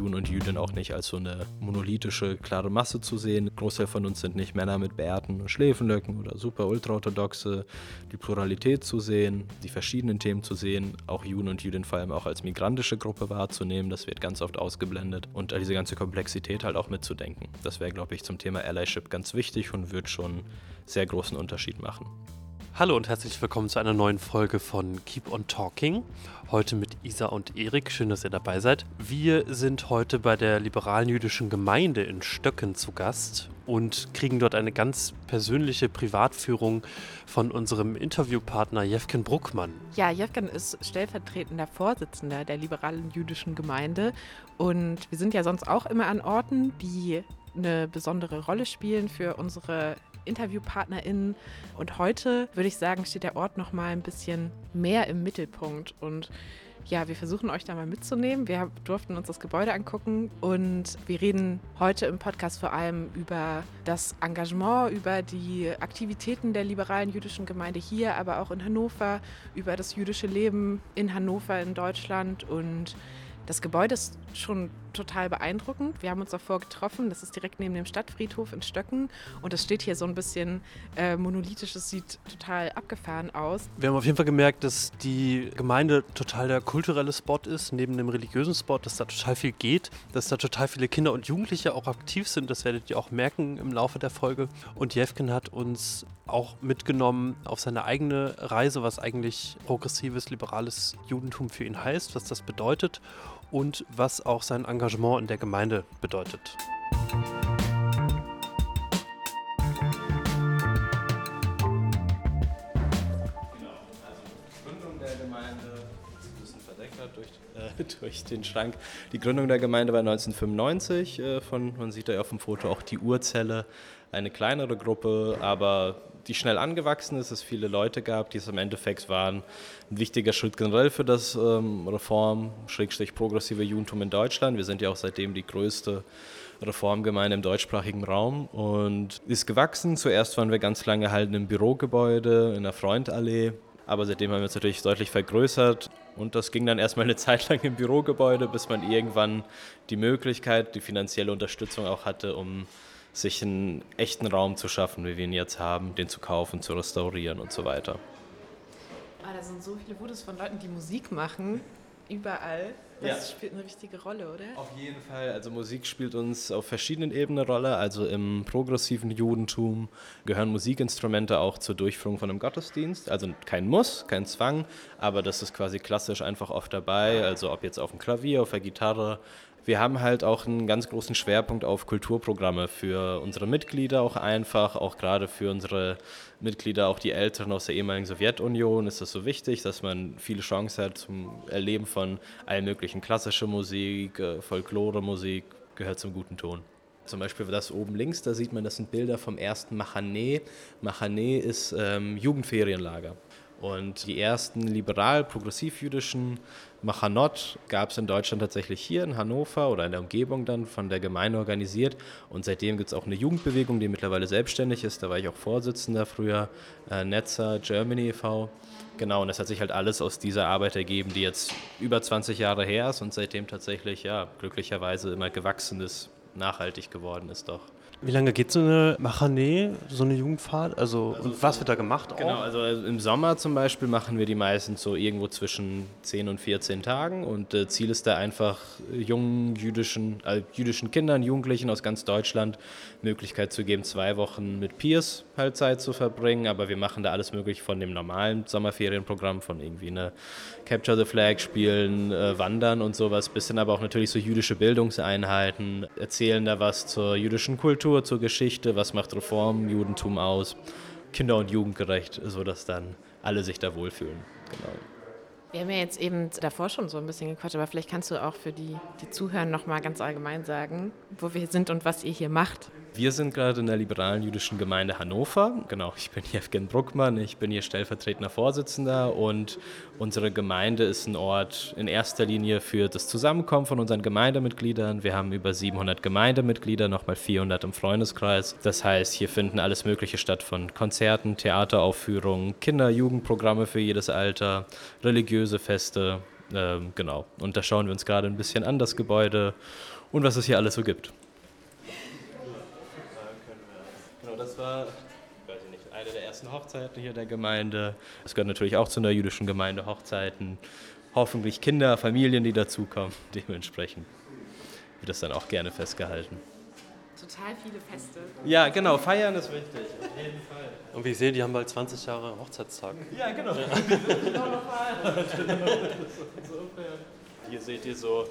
Juden und Jüdinnen auch nicht als so eine monolithische, klare Masse zu sehen. Großteil von uns sind nicht Männer mit Bärten und Schläfenlöcken oder super ultraorthodoxe. Die Pluralität zu sehen, die verschiedenen Themen zu sehen, auch Juden und Jüdinnen vor allem auch als migrantische Gruppe wahrzunehmen, das wird ganz oft ausgeblendet und diese ganze Komplexität halt auch mitzudenken. Das wäre, glaube ich, zum Thema Allyship ganz wichtig und wird schon sehr großen Unterschied machen. Hallo und herzlich willkommen zu einer neuen Folge von Keep on Talking. Heute mit Isa und Erik. Schön, dass ihr dabei seid. Wir sind heute bei der liberalen jüdischen Gemeinde in Stöcken zu Gast und kriegen dort eine ganz persönliche Privatführung von unserem Interviewpartner Jefken Bruckmann. Ja, Jefken ist stellvertretender Vorsitzender der liberalen jüdischen Gemeinde und wir sind ja sonst auch immer an Orten, die eine besondere Rolle spielen für unsere InterviewpartnerInnen. Und heute würde ich sagen, steht der Ort noch mal ein bisschen mehr im Mittelpunkt. Und ja, wir versuchen euch da mal mitzunehmen. Wir durften uns das Gebäude angucken und wir reden heute im Podcast vor allem über das Engagement, über die Aktivitäten der liberalen jüdischen Gemeinde hier, aber auch in Hannover, über das jüdische Leben in Hannover, in Deutschland und das Gebäude ist schon total beeindruckend. Wir haben uns davor getroffen. Das ist direkt neben dem Stadtfriedhof in Stöcken. Und es steht hier so ein bisschen äh, monolithisch. Es sieht total abgefahren aus. Wir haben auf jeden Fall gemerkt, dass die Gemeinde total der kulturelle Spot ist, neben dem religiösen Spot, dass da total viel geht, dass da total viele Kinder und Jugendliche auch aktiv sind. Das werdet ihr auch merken im Laufe der Folge. Und Jevken hat uns auch mitgenommen auf seine eigene Reise, was eigentlich progressives, liberales Judentum für ihn heißt, was das bedeutet und was auch sein Engagement in der Gemeinde bedeutet. durch den Schrank. Die Gründung der Gemeinde war 1995. Äh, von, man sieht da auf dem Foto auch die Urzelle. Eine kleinere Gruppe, aber die schnell angewachsen ist, es viele Leute gab, die es im Endeffekt waren ein wichtiger Schritt generell für das ähm, Reform, Schrägstrich progressive Judentum in Deutschland. Wir sind ja auch seitdem die größte Reformgemeinde im deutschsprachigen Raum und ist gewachsen. Zuerst waren wir ganz lange halt in einem Bürogebäude in der Freundallee, aber seitdem haben wir uns natürlich deutlich vergrößert und das ging dann erstmal eine Zeit lang im Bürogebäude, bis man irgendwann die Möglichkeit, die finanzielle Unterstützung auch hatte, um sich einen echten Raum zu schaffen, wie wir ihn jetzt haben, den zu kaufen, zu restaurieren und so weiter. Ah, da sind so viele Fotos von Leuten, die Musik machen, überall. Das ja. spielt eine wichtige Rolle, oder? Auf jeden Fall. Also Musik spielt uns auf verschiedenen Ebenen eine Rolle. Also im progressiven Judentum gehören Musikinstrumente auch zur Durchführung von einem Gottesdienst. Also kein Muss, kein Zwang, aber das ist quasi klassisch einfach oft dabei. Also ob jetzt auf dem Klavier, auf der Gitarre, wir haben halt auch einen ganz großen Schwerpunkt auf Kulturprogramme für unsere Mitglieder auch einfach, auch gerade für unsere Mitglieder, auch die Älteren aus der ehemaligen Sowjetunion ist das so wichtig, dass man viele Chancen hat zum Erleben von allen möglichen klassischer Musik, äh, Folklore-Musik, gehört zum guten Ton. Zum Beispiel das oben links, da sieht man, das sind Bilder vom ersten Machane. Machane ist ähm, Jugendferienlager. Und die ersten liberal-progressiv-jüdischen Machanot gab es in Deutschland tatsächlich hier in Hannover oder in der Umgebung dann von der Gemeinde organisiert. Und seitdem gibt es auch eine Jugendbewegung, die mittlerweile selbstständig ist. Da war ich auch Vorsitzender früher, äh, Netzer Germany e.V. Genau, und das hat sich halt alles aus dieser Arbeit ergeben, die jetzt über 20 Jahre her ist und seitdem tatsächlich, ja, glücklicherweise immer gewachsen ist, nachhaltig geworden ist doch. Wie lange geht so eine Machanee, so eine Jugendfahrt? Also, also und was wird da gemacht? Genau, also, also, im Sommer zum Beispiel machen wir die meistens so irgendwo zwischen 10 und 14 Tagen und äh, Ziel ist da einfach jungen jüdischen, äh, jüdischen Kindern, Jugendlichen aus ganz Deutschland Möglichkeit zu geben, zwei Wochen mit Peers halt Zeit zu verbringen, aber wir machen da alles möglich von dem normalen Sommerferienprogramm, von irgendwie eine Capture the Flag spielen, äh, Wandern und sowas, bis hin aber auch natürlich so jüdische Bildungseinheiten, erzählen da was zur jüdischen Kultur, zur Geschichte, was macht Reform, Judentum aus, kinder- und jugendgerecht, sodass dann alle sich da wohlfühlen. Genau. Wir haben ja jetzt eben davor schon so ein bisschen gequatscht, aber vielleicht kannst du auch für die, die Zuhörer noch mal ganz allgemein sagen, wo wir sind und was ihr hier macht. Wir sind gerade in der liberalen jüdischen Gemeinde Hannover. Genau, ich bin Jevgen Bruckmann, ich bin hier stellvertretender Vorsitzender und unsere Gemeinde ist ein Ort in erster Linie für das Zusammenkommen von unseren Gemeindemitgliedern. Wir haben über 700 Gemeindemitglieder, nochmal 400 im Freundeskreis. Das heißt, hier finden alles Mögliche statt von Konzerten, Theateraufführungen, Kinder-, Jugendprogramme für jedes Alter, religiöse Feste, Ähm, genau. Und da schauen wir uns gerade ein bisschen an, das Gebäude und was es hier alles so gibt. Genau, das war weiß ich nicht, eine der ersten Hochzeiten hier der Gemeinde. Es gehört natürlich auch zu einer jüdischen Gemeinde Hochzeiten. Hoffentlich Kinder, Familien, die dazukommen. Dementsprechend wird das dann auch gerne festgehalten. Total viele Feste. Ja, genau, feiern ist wichtig, auf jeden Fall. Und wie ich sehe, die haben bald 20 Jahre Hochzeitstag. Ja, genau. Hier seht ihr so,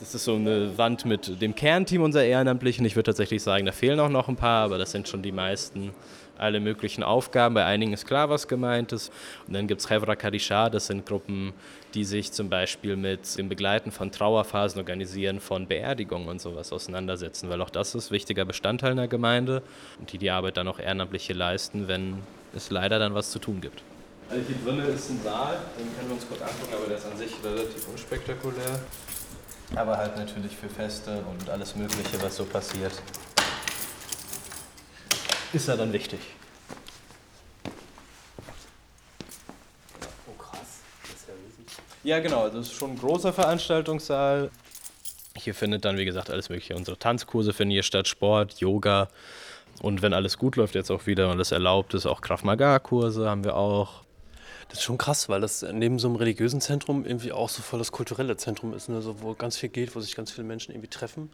das ist so eine Wand mit dem Kernteam unserer Ehrenamtlichen. Ich würde tatsächlich sagen, da fehlen auch noch ein paar, aber das sind schon die meisten. Alle möglichen Aufgaben. Bei einigen ist klar, was gemeint ist. Und dann gibt es Hevra Kadisha, das sind Gruppen, die sich zum Beispiel mit dem Begleiten von Trauerphasen, Organisieren von Beerdigungen und sowas auseinandersetzen, weil auch das ist wichtiger Bestandteil einer Gemeinde und die die Arbeit dann auch Ehrenamtliche leisten, wenn es leider dann was zu tun gibt. Also hier drinnen ist ein Saal, den können wir uns kurz angucken, aber der ist an sich relativ unspektakulär. Aber halt natürlich für Feste und alles Mögliche, was so passiert, ist er dann wichtig. Oh krass, das ist ja riesig. Ja, genau, das ist schon ein großer Veranstaltungssaal. Hier findet dann, wie gesagt, alles Mögliche. Unsere Tanzkurse finden hier statt, Sport, Yoga. Und wenn alles gut läuft, jetzt auch wieder und alles erlaubt ist, auch Krav Maga-Kurse haben wir auch. Das ist schon krass, weil das neben so einem religiösen Zentrum irgendwie auch so voll das kulturelle Zentrum ist, ne? so, wo ganz viel geht, wo sich ganz viele Menschen irgendwie treffen.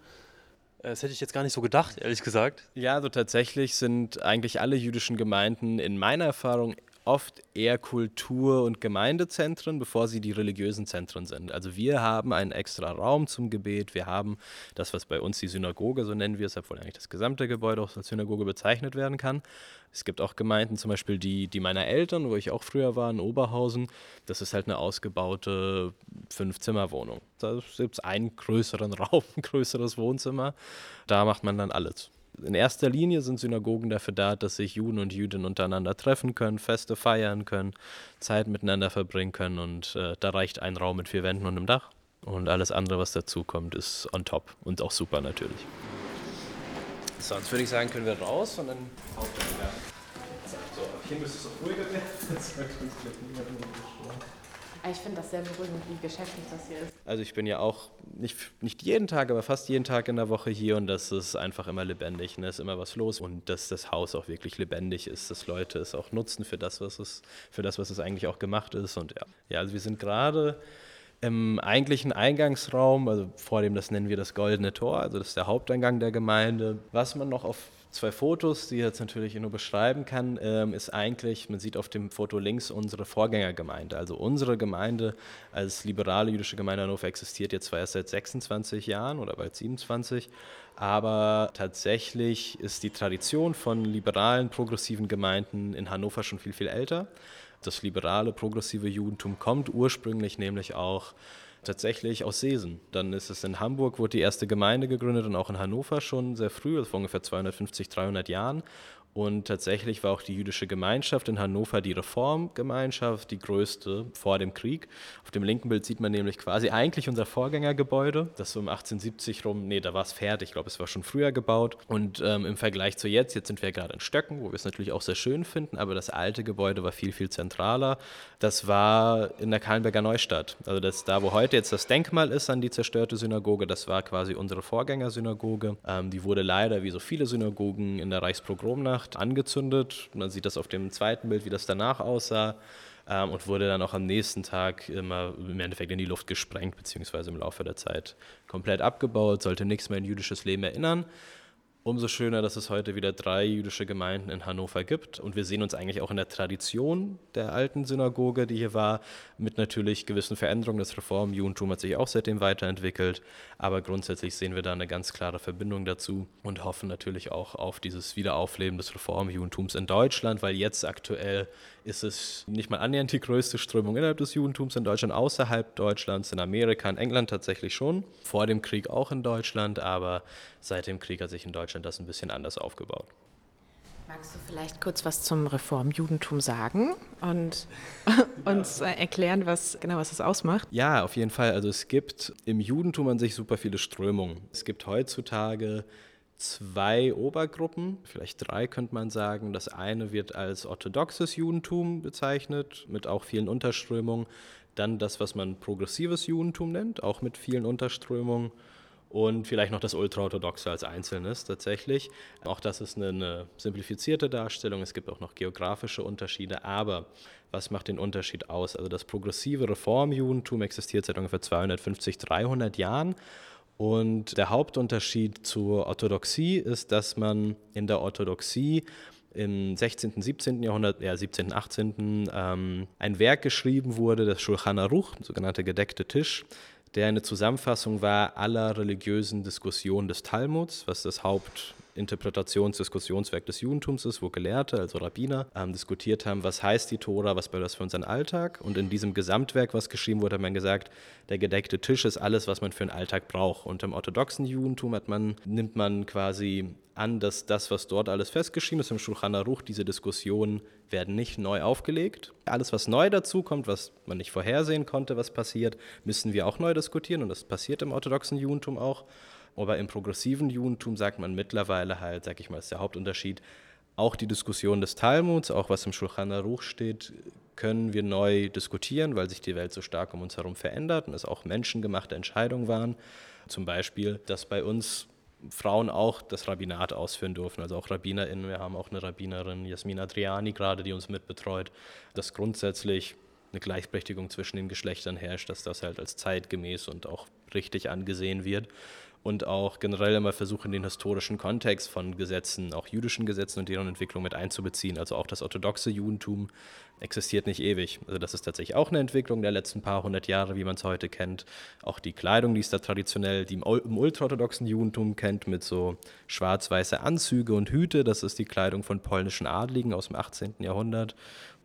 Äh, Das hätte ich jetzt gar nicht so gedacht, ehrlich gesagt. Ja, also tatsächlich sind eigentlich alle jüdischen Gemeinden in meiner Erfahrung oft eher Kultur- und Gemeindezentren, bevor sie die religiösen Zentren sind. Also wir haben einen extra Raum zum Gebet, wir haben das, was bei uns die Synagoge, so nennen wir es, obwohl eigentlich das gesamte Gebäude auch als Synagoge bezeichnet werden kann. Es gibt auch Gemeinden, zum Beispiel die, die meiner Eltern, wo ich auch früher war, in Oberhausen. Das ist halt eine ausgebaute Fünf-Zimmer-Wohnung. Da gibt es einen größeren Raum, ein größeres Wohnzimmer. Da macht man dann alles. In erster Linie sind Synagogen dafür da, dass sich Juden und Jüdinnen untereinander treffen können, Feste feiern können, Zeit miteinander verbringen können und äh, da reicht ein Raum mit vier Wänden und einem Dach. Und alles andere, was dazu kommt, ist on top und auch super natürlich. Sonst würde ich sagen, können wir raus und dann Haupteingang. So, hier müsste es auch ruhiger werden. Jetzt wird uns gleich niemand mehr. Ich finde das sehr beruhigend, wie geschäftig das hier ist. Also ich bin ja auch nicht, nicht jeden Tag, aber fast jeden Tag in der Woche hier und das ist einfach immer lebendig. Ne? Es ist immer was los und dass das Haus auch wirklich lebendig ist, dass Leute es auch nutzen für das, was es, für das, was es eigentlich auch gemacht ist. Und ja, ja also wir sind gerade im eigentlichen Eingangsraum, also vor dem, das nennen wir das Goldene Tor, also das ist der Haupteingang der Gemeinde. Was man noch auf zwei Fotos, die ich jetzt natürlich nur beschreiben kann, ähm, ist eigentlich, man sieht auf dem Foto links unsere Vorgängergemeinde. Also unsere Gemeinde als liberale jüdische Gemeinde Hannover existiert jetzt zwar erst seit 26 Jahren oder bald 27, aber tatsächlich ist die Tradition von liberalen, progressiven Gemeinden in Hannover schon viel, viel älter. Das liberale, progressive Judentum kommt ursprünglich nämlich auch tatsächlich aus Seesen. Dann ist es in Hamburg, wurde die erste Gemeinde gegründet und auch in Hannover schon sehr früh, also vor ungefähr 250, 300 Jahren. Und tatsächlich war auch die jüdische Gemeinschaft in Hannover die Reformgemeinschaft, die größte vor dem Krieg. Auf dem linken Bild sieht man nämlich quasi eigentlich unser Vorgängergebäude, das so um 1870 rum, nee, da war es fertig, ich glaube, es war schon früher gebaut. Und ähm, im Vergleich zu jetzt, jetzt sind wir gerade in Stöcken, wo wir es natürlich auch sehr schön finden, aber das alte Gebäude war viel, viel zentraler. Das war in der Kahlenberger Neustadt. Also das da, wo heute jetzt das Denkmal ist an die zerstörte Synagoge, das war quasi unsere Vorgängersynagoge. Ähm, die wurde leider, wie so viele Synagogen, in der Reichspogromnacht angezündet. Man sieht das auf dem zweiten Bild, wie das danach aussah. Ähm, und wurde dann auch am nächsten Tag immer im Endeffekt in die Luft gesprengt, beziehungsweise im Laufe der Zeit komplett abgebaut, sollte nichts mehr an jüdisches Leben erinnern. Umso schöner, dass es heute wieder drei jüdische Gemeinden in Hannover gibt. Und wir sehen uns eigentlich auch in der Tradition der alten Synagoge, die hier war, mit natürlich gewissen Veränderungen. Das Reformjudentum hat sich auch seitdem weiterentwickelt. Aber grundsätzlich sehen wir da eine ganz klare Verbindung dazu und hoffen natürlich auch auf dieses Wiederaufleben des Reformjudentums in Deutschland, weil jetzt aktuell ist es nicht mal annähernd die größte Strömung innerhalb des Judentums in Deutschland, außerhalb Deutschlands, in Amerika, in England tatsächlich schon. Vor dem Krieg auch in Deutschland, aber seit dem Krieg hat sich in Deutschland das ein bisschen anders aufgebaut. Magst du vielleicht kurz was zum Reformjudentum sagen und uns erklären, was genau was es ausmacht? Ja, auf jeden Fall. Also es gibt im Judentum an sich super viele Strömungen. Es gibt heutzutage zwei Obergruppen, vielleicht drei könnte man sagen. Das eine wird als orthodoxes Judentum bezeichnet, mit auch vielen Unterströmungen. Dann das, was man progressives Judentum nennt, auch mit vielen Unterströmungen. Und vielleicht noch das Ultraorthodoxe als Einzelnes tatsächlich. Auch das ist eine, eine simplifizierte Darstellung. Es gibt auch noch geografische Unterschiede. Aber was macht den Unterschied aus? Also das progressive Reformjudentum existiert seit ungefähr 250, 300 Jahren und der Hauptunterschied zur Orthodoxie ist, dass man in der Orthodoxie im 16., 17. Jahrhundert, ja 17., 18. Ähm, ein Werk geschrieben wurde, das Shulchan Aruch, sogenannte gedeckte Tisch, der eine Zusammenfassung war aller religiösen Diskussionen des Talmuds, was das Haupt Interpretations-Diskussionswerk des Judentums ist, wo Gelehrte, also Rabbiner, ähm, diskutiert haben, was heißt die Tora, was bedeutet das für unseren Alltag. Und in diesem Gesamtwerk, was geschrieben wurde, hat man gesagt, der gedeckte Tisch ist alles, was man für einen Alltag braucht. Und im orthodoxen Judentum hat man, nimmt man quasi an, dass das, was dort alles festgeschrieben ist im Shulchan Aruch, diese Diskussionen werden nicht neu aufgelegt. Alles, was neu dazukommt, was man nicht vorhersehen konnte, was passiert, müssen wir auch neu diskutieren und das passiert im orthodoxen Judentum auch. Aber im progressiven Judentum sagt man mittlerweile halt, sag ich mal, ist der Hauptunterschied, auch die Diskussion des Talmuds, auch was im Shulchan Aruch steht, können wir neu diskutieren, weil sich die Welt so stark um uns herum verändert und es auch menschengemachte Entscheidungen waren. Zum Beispiel, dass bei uns Frauen auch das Rabbinat ausführen dürfen, also auch RabbinerInnen. Wir haben auch eine Rabbinerin, Jasmin Adriani gerade, die uns mitbetreut, dass grundsätzlich eine Gleichberechtigung zwischen den Geschlechtern herrscht, dass das halt als zeitgemäß und auch richtig angesehen wird und auch generell immer versuchen, den historischen Kontext von Gesetzen, auch jüdischen Gesetzen und deren Entwicklung mit einzubeziehen. Also auch das orthodoxe Judentum existiert nicht ewig. Also das ist tatsächlich auch eine Entwicklung der letzten paar hundert Jahre, wie man es heute kennt. Auch die Kleidung, die es da traditionell, die im ultraorthodoxen Judentum kennt, mit so schwarz-weiße Anzüge und Hüte, das ist die Kleidung von polnischen Adligen aus dem 18. Jahrhundert.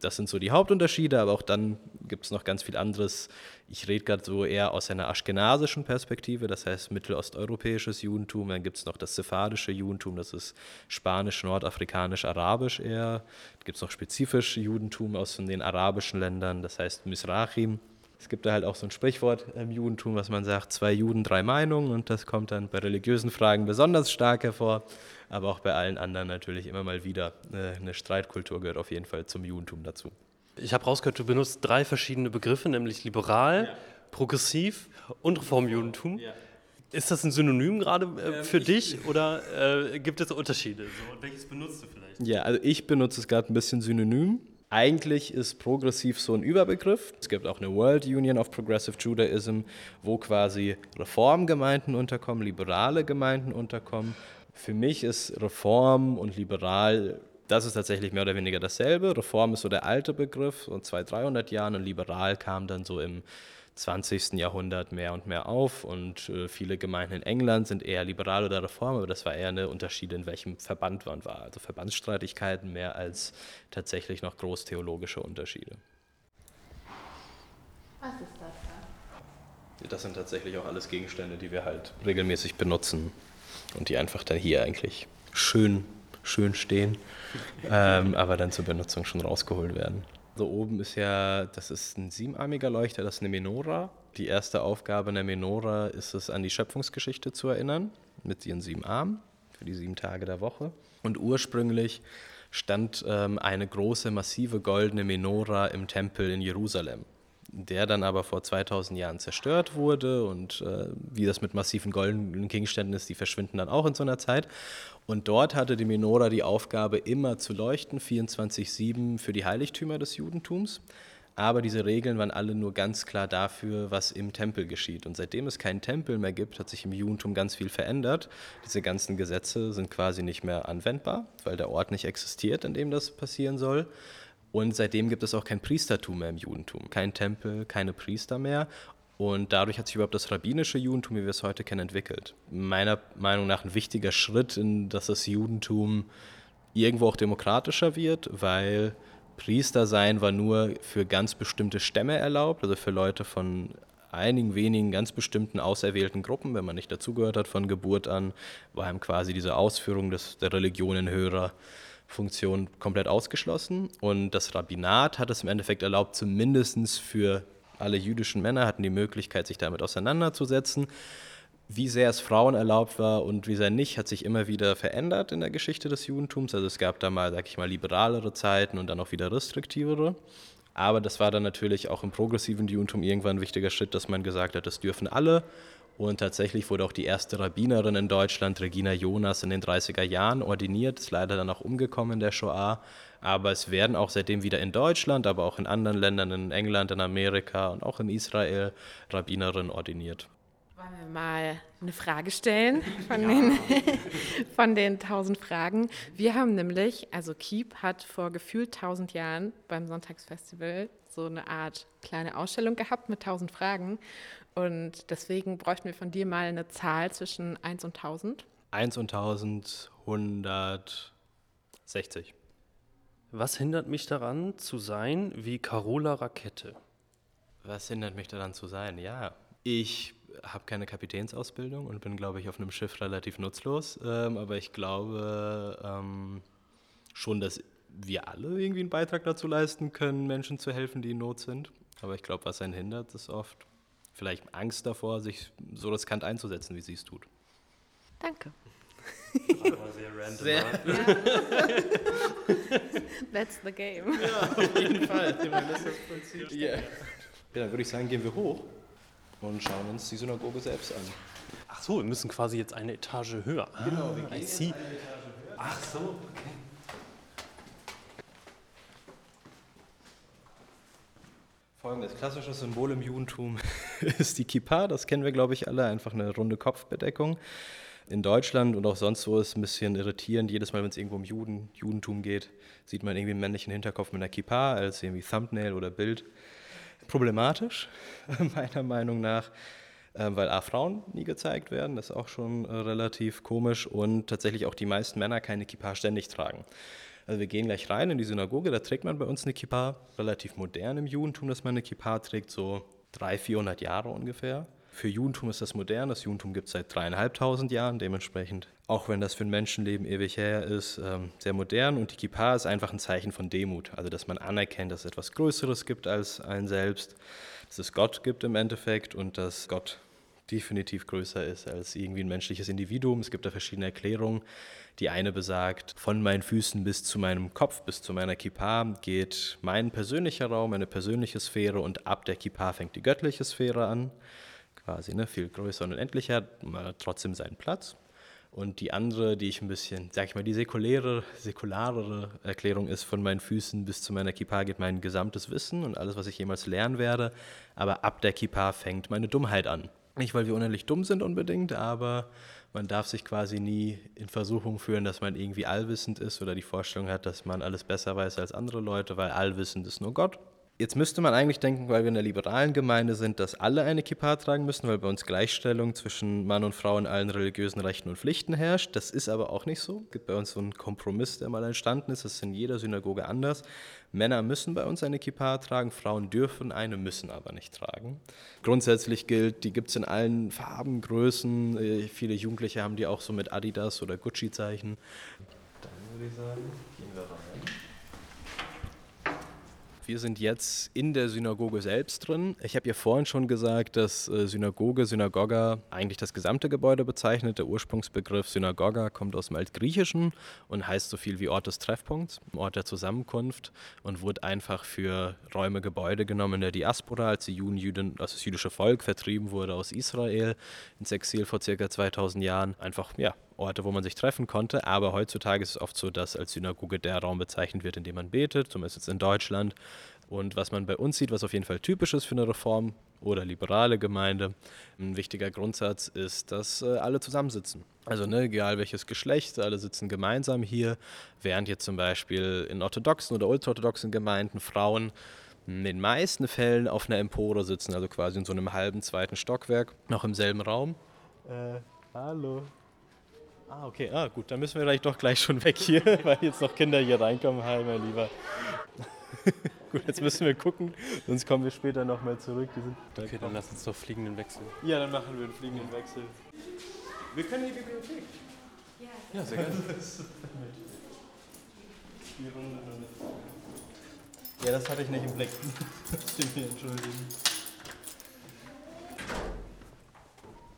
Das sind so die Hauptunterschiede, aber auch dann gibt es noch ganz viel anderes. Ich rede gerade so eher aus einer aschkenasischen Perspektive, das heißt mittelosteuropäisches Judentum. Dann gibt es noch das sephardische Judentum, das ist spanisch, nordafrikanisch, arabisch eher. Dann gibt es noch spezifisch Judentum aus den arabischen Ländern, das heißt Misrachim. Es gibt da halt auch so ein Sprichwort im Judentum, was man sagt, zwei Juden, drei Meinungen und das kommt dann bei religiösen Fragen besonders stark hervor, aber auch bei allen anderen natürlich immer mal wieder. Eine Streitkultur gehört auf jeden Fall zum Judentum dazu. Ich habe rausgehört, du benutzt drei verschiedene Begriffe, nämlich liberal, ja. progressiv und Reformjudentum. Ja. Ist das ein Synonym gerade äh, ähm, für dich oder äh, gibt es Unterschiede? So, welches benutzt du vielleicht? Ja, also ich benutze es gerade ein bisschen synonym. Eigentlich ist progressiv so ein Überbegriff. Es gibt auch eine World Union of Progressive Judaism, wo quasi Reformgemeinden unterkommen, liberale Gemeinden unterkommen. Für mich ist Reform und liberal, das ist tatsächlich mehr oder weniger dasselbe. Reform ist so der alte Begriff, so 200, 300 Jahren und liberal kam dann so im 20. Jahrhundert mehr und mehr auf und äh, viele Gemeinden in England sind eher liberal oder reform, aber das war eher eine Unterschied, in welchem Verband man war. Also Verbandsstreitigkeiten mehr als tatsächlich noch großtheologische Unterschiede. Was ist das da? Das sind tatsächlich auch alles Gegenstände, die wir halt regelmäßig benutzen und die einfach dann hier eigentlich schön, schön stehen, ähm, aber dann zur Benutzung schon rausgeholt werden. So oben ist ja, das ist ein siebenarmiger Leuchter, das ist eine Menora. Die erste Aufgabe einer Menora ist es, an die Schöpfungsgeschichte zu erinnern, mit ihren sieben Armen für die sieben Tage der Woche. Und ursprünglich stand ähm, eine große, massive goldene Menora im Tempel in Jerusalem der dann aber vor 2000 Jahren zerstört wurde und äh, wie das mit massiven goldenen Gegenständen ist, die verschwinden dann auch in so einer Zeit. Und dort hatte die Menora die Aufgabe, immer zu leuchten, 24-7 für die Heiligtümer des Judentums. Aber diese Regeln waren alle nur ganz klar dafür, was im Tempel geschieht. Und seitdem es keinen Tempel mehr gibt, hat sich im Judentum ganz viel verändert. Diese ganzen Gesetze sind quasi nicht mehr anwendbar, weil der Ort nicht existiert, in dem das passieren soll. Und seitdem gibt es auch kein Priestertum mehr im Judentum. Kein Tempel, keine Priester mehr. Und dadurch hat sich überhaupt das rabbinische Judentum, wie wir es heute kennen, entwickelt. Meiner Meinung nach ein wichtiger Schritt, in dass das Judentum irgendwo auch demokratischer wird, weil Priester sein war nur für ganz bestimmte Stämme erlaubt, also für Leute von einigen wenigen ganz bestimmten auserwählten Gruppen, wenn man nicht dazugehört hat von Geburt an, war ihm quasi diese Ausführung des, der Religionen höherer Funktion komplett ausgeschlossen. Und das Rabbinat hat es im Endeffekt erlaubt, zumindest für alle jüdischen Männer hatten die Möglichkeit, sich damit auseinanderzusetzen. Wie sehr es Frauen erlaubt war und wie sehr nicht, hat sich immer wieder verändert in der Geschichte des Judentums. Also es gab da mal, sag ich mal, liberalere Zeiten und dann auch wieder restriktivere. Aber das war dann natürlich auch im progressiven Judentum irgendwann ein wichtiger Schritt, dass man gesagt hat, das dürfen alle. Und tatsächlich wurde auch die erste Rabbinerin in Deutschland, Regina Jonas, in den 30er Jahren ordiniert, ist leider dann auch umgekommen in der Shoah. Aber es werden auch seitdem wieder in Deutschland, aber auch in anderen Ländern, in England, in Amerika und auch in Israel, Rabbinerinnen ordiniert. Wollen wir mal eine Frage stellen von, ja. den, von den 1000 Fragen? Wir haben nämlich, also Keep hat vor gefühlt 1000 Jahren beim Sonntagsfestival so eine Art kleine Ausstellung gehabt mit 1000 Fragen. Und deswegen bräuchten wir von dir mal eine Zahl zwischen 1 und 1000. 1 und 1000, 160. Was hindert mich daran zu sein wie Carola Rakete? Was hindert mich daran zu sein? Ja, ich habe keine Kapitänsausbildung und bin, glaube ich, auf einem Schiff relativ nutzlos. Ähm, aber ich glaube ähm, schon, dass wir alle irgendwie einen Beitrag dazu leisten können, Menschen zu helfen, die in Not sind. Aber ich glaube, was einen hindert, ist oft vielleicht Angst davor, sich so riskant einzusetzen, wie sie es tut. Danke. Das war sehr random. Sehr. Ja. That's the game. Ja, auf jeden Fall. Das ist das Prinzip. Ja. ja, dann würde ich sagen, gehen wir hoch und schauen uns die Synagoge selbst an. Ach so, wir müssen quasi jetzt eine Etage höher. Genau, wir ah, gehen jetzt eine Etage höher. Ach so, okay. Folgendes klassisches Symbol im Judentum ist die Kippa. Das kennen wir, glaube ich, alle. Einfach eine runde Kopfbedeckung. In Deutschland und auch sonst wo ist es ein bisschen irritierend. Jedes Mal, wenn es irgendwo um Juden, Judentum geht, sieht man irgendwie einen männlichen Hinterkopf mit einer Kippa als irgendwie Thumbnail oder Bild problematisch, meiner Meinung nach, äh, weil A, Frauen nie gezeigt werden, das ist auch schon äh, relativ komisch und tatsächlich auch die meisten Männer keine Kippa ständig tragen. Also wir gehen gleich rein in die Synagoge, da trägt man bei uns eine Kippa, relativ modern im Judentum, dass man eine Kippa trägt, so 300, 400 Jahre ungefähr. Für Judentum ist das modern, das Judentum gibt es seit dreieinhalbtausend Jahren, dementsprechend, auch wenn das für ein Menschenleben ewig her ist, ähm, sehr modern. Und die Kippa ist einfach ein Zeichen von Demut, also dass man anerkennt, dass es etwas Größeres gibt als ein selbst, dass es Gott gibt im Endeffekt und dass Gott definitiv größer ist als irgendwie ein menschliches Individuum. Es gibt da verschiedene Erklärungen. Die eine besagt, von meinen Füßen bis zu meinem Kopf, bis zu meiner Kippa geht mein persönlicher Raum, meine persönliche Sphäre und ab der Kippa fängt die göttliche Sphäre an quasi, ne? viel größer und unendlicher, trotzdem seinen Platz. Und die andere, die ich ein bisschen, sag ich mal, die säkuläre, säkularere Erklärung ist, von meinen Füßen bis zu meiner Kippa geht mein gesamtes Wissen und alles, was ich jemals lernen werde. Aber ab der Kippa fängt meine Dummheit an. Nicht, weil wir unendlich dumm sind unbedingt, aber man darf sich quasi nie in Versuchung führen, dass man irgendwie allwissend ist oder die Vorstellung hat, dass man alles besser weiß als andere Leute, weil allwissend ist nur Gott. Jetzt müsste man eigentlich denken, weil wir in der liberalen Gemeinde sind, dass alle eine Kippa tragen müssen, weil bei uns Gleichstellung zwischen Mann und Frau in allen religiösen Rechten und Pflichten herrscht. Das ist aber auch nicht so. Es gibt bei uns so einen Kompromiss, der mal entstanden ist. Das ist in jeder Synagoge anders. Männer müssen bei uns eine Kippa tragen, Frauen dürfen eine, müssen aber nicht tragen. Grundsätzlich gilt, die gibt es in allen Farben, Größen. Äh, viele Jugendliche haben die auch so mit Adidas oder Gucci-Zeichen. Dann würde ich sagen, gehen wir rein. Wir sind jetzt in der Synagoge selbst drin. Ich habe ja vorhin schon gesagt, dass äh, Synagoge, Synagoga eigentlich das gesamte Gebäude bezeichnet. Der Ursprungsbegriff Synagoga kommt aus dem Altgriechischen und heißt so viel wie Ort des Treffpunkts, Ort der Zusammenkunft und wurde einfach für Räume, Gebäude genommen in der Diaspora, als die Juden, Juden, also das jüdische Volk vertrieben wurde aus Israel ins Exil vor circa 2000 Jahren. Einfach, ja, Orte, wo man sich treffen konnte. Aber heutzutage ist es oft so, dass als Synagoge der Raum bezeichnet wird, in dem man betet, zumindest jetzt in Deutschland. Und was man bei uns sieht, was auf jeden Fall typisch ist für eine Reform oder liberale Gemeinde, ein wichtiger Grundsatz ist, dass äh, alle zusammensitzen. Also ne, egal welches Geschlecht, alle sitzen gemeinsam hier, während jetzt zum Beispiel in orthodoxen oder ultraorthodoxen Gemeinden Frauen in den meisten Fällen auf einer Empore sitzen, also quasi in so einem halben zweiten Stockwerk, noch im selben Raum. Äh, hallo. Ah, okay. Ah, gut, dann müssen wir vielleicht doch gleich schon weg hier, weil jetzt noch Kinder hier reinkommen. Hi, mein Lieber. gut, jetzt müssen wir gucken, sonst kommen wir später nochmal zurück. okay, dann lass uns doch fliegenden Wechsel. Ja, dann machen wir einen fliegenden Wechsel. Wir können in die Bibliothek. Ja, sehr gerne. ja, das hatte ich nicht im Blick. Ich mir entschuldigen.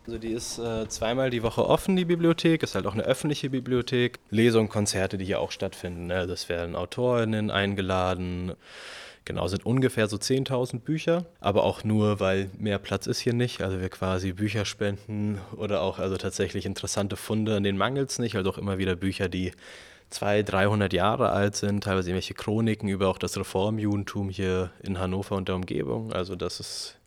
Also die ist äh, zweimal die Woche offen, die Bibliothek. Ist halt auch eine öffentliche Bibliothek. Lesungen, Konzerte, die hier auch stattfinden. Ne? Das werden Autorinnen eingeladen. Genau, sind ungefähr so 10.000 Bücher, aber auch nur, weil mehr Platz ist hier nicht. Also wir quasi Bücher spenden oder auch also tatsächlich interessante Funde, an denen mangelt es nicht. Also auch immer wieder Bücher, die 200, 300 Jahre alt sind, teilweise irgendwelche Chroniken über auch das Reformjudentum hier in Hannover und der Umgebung. Also das ist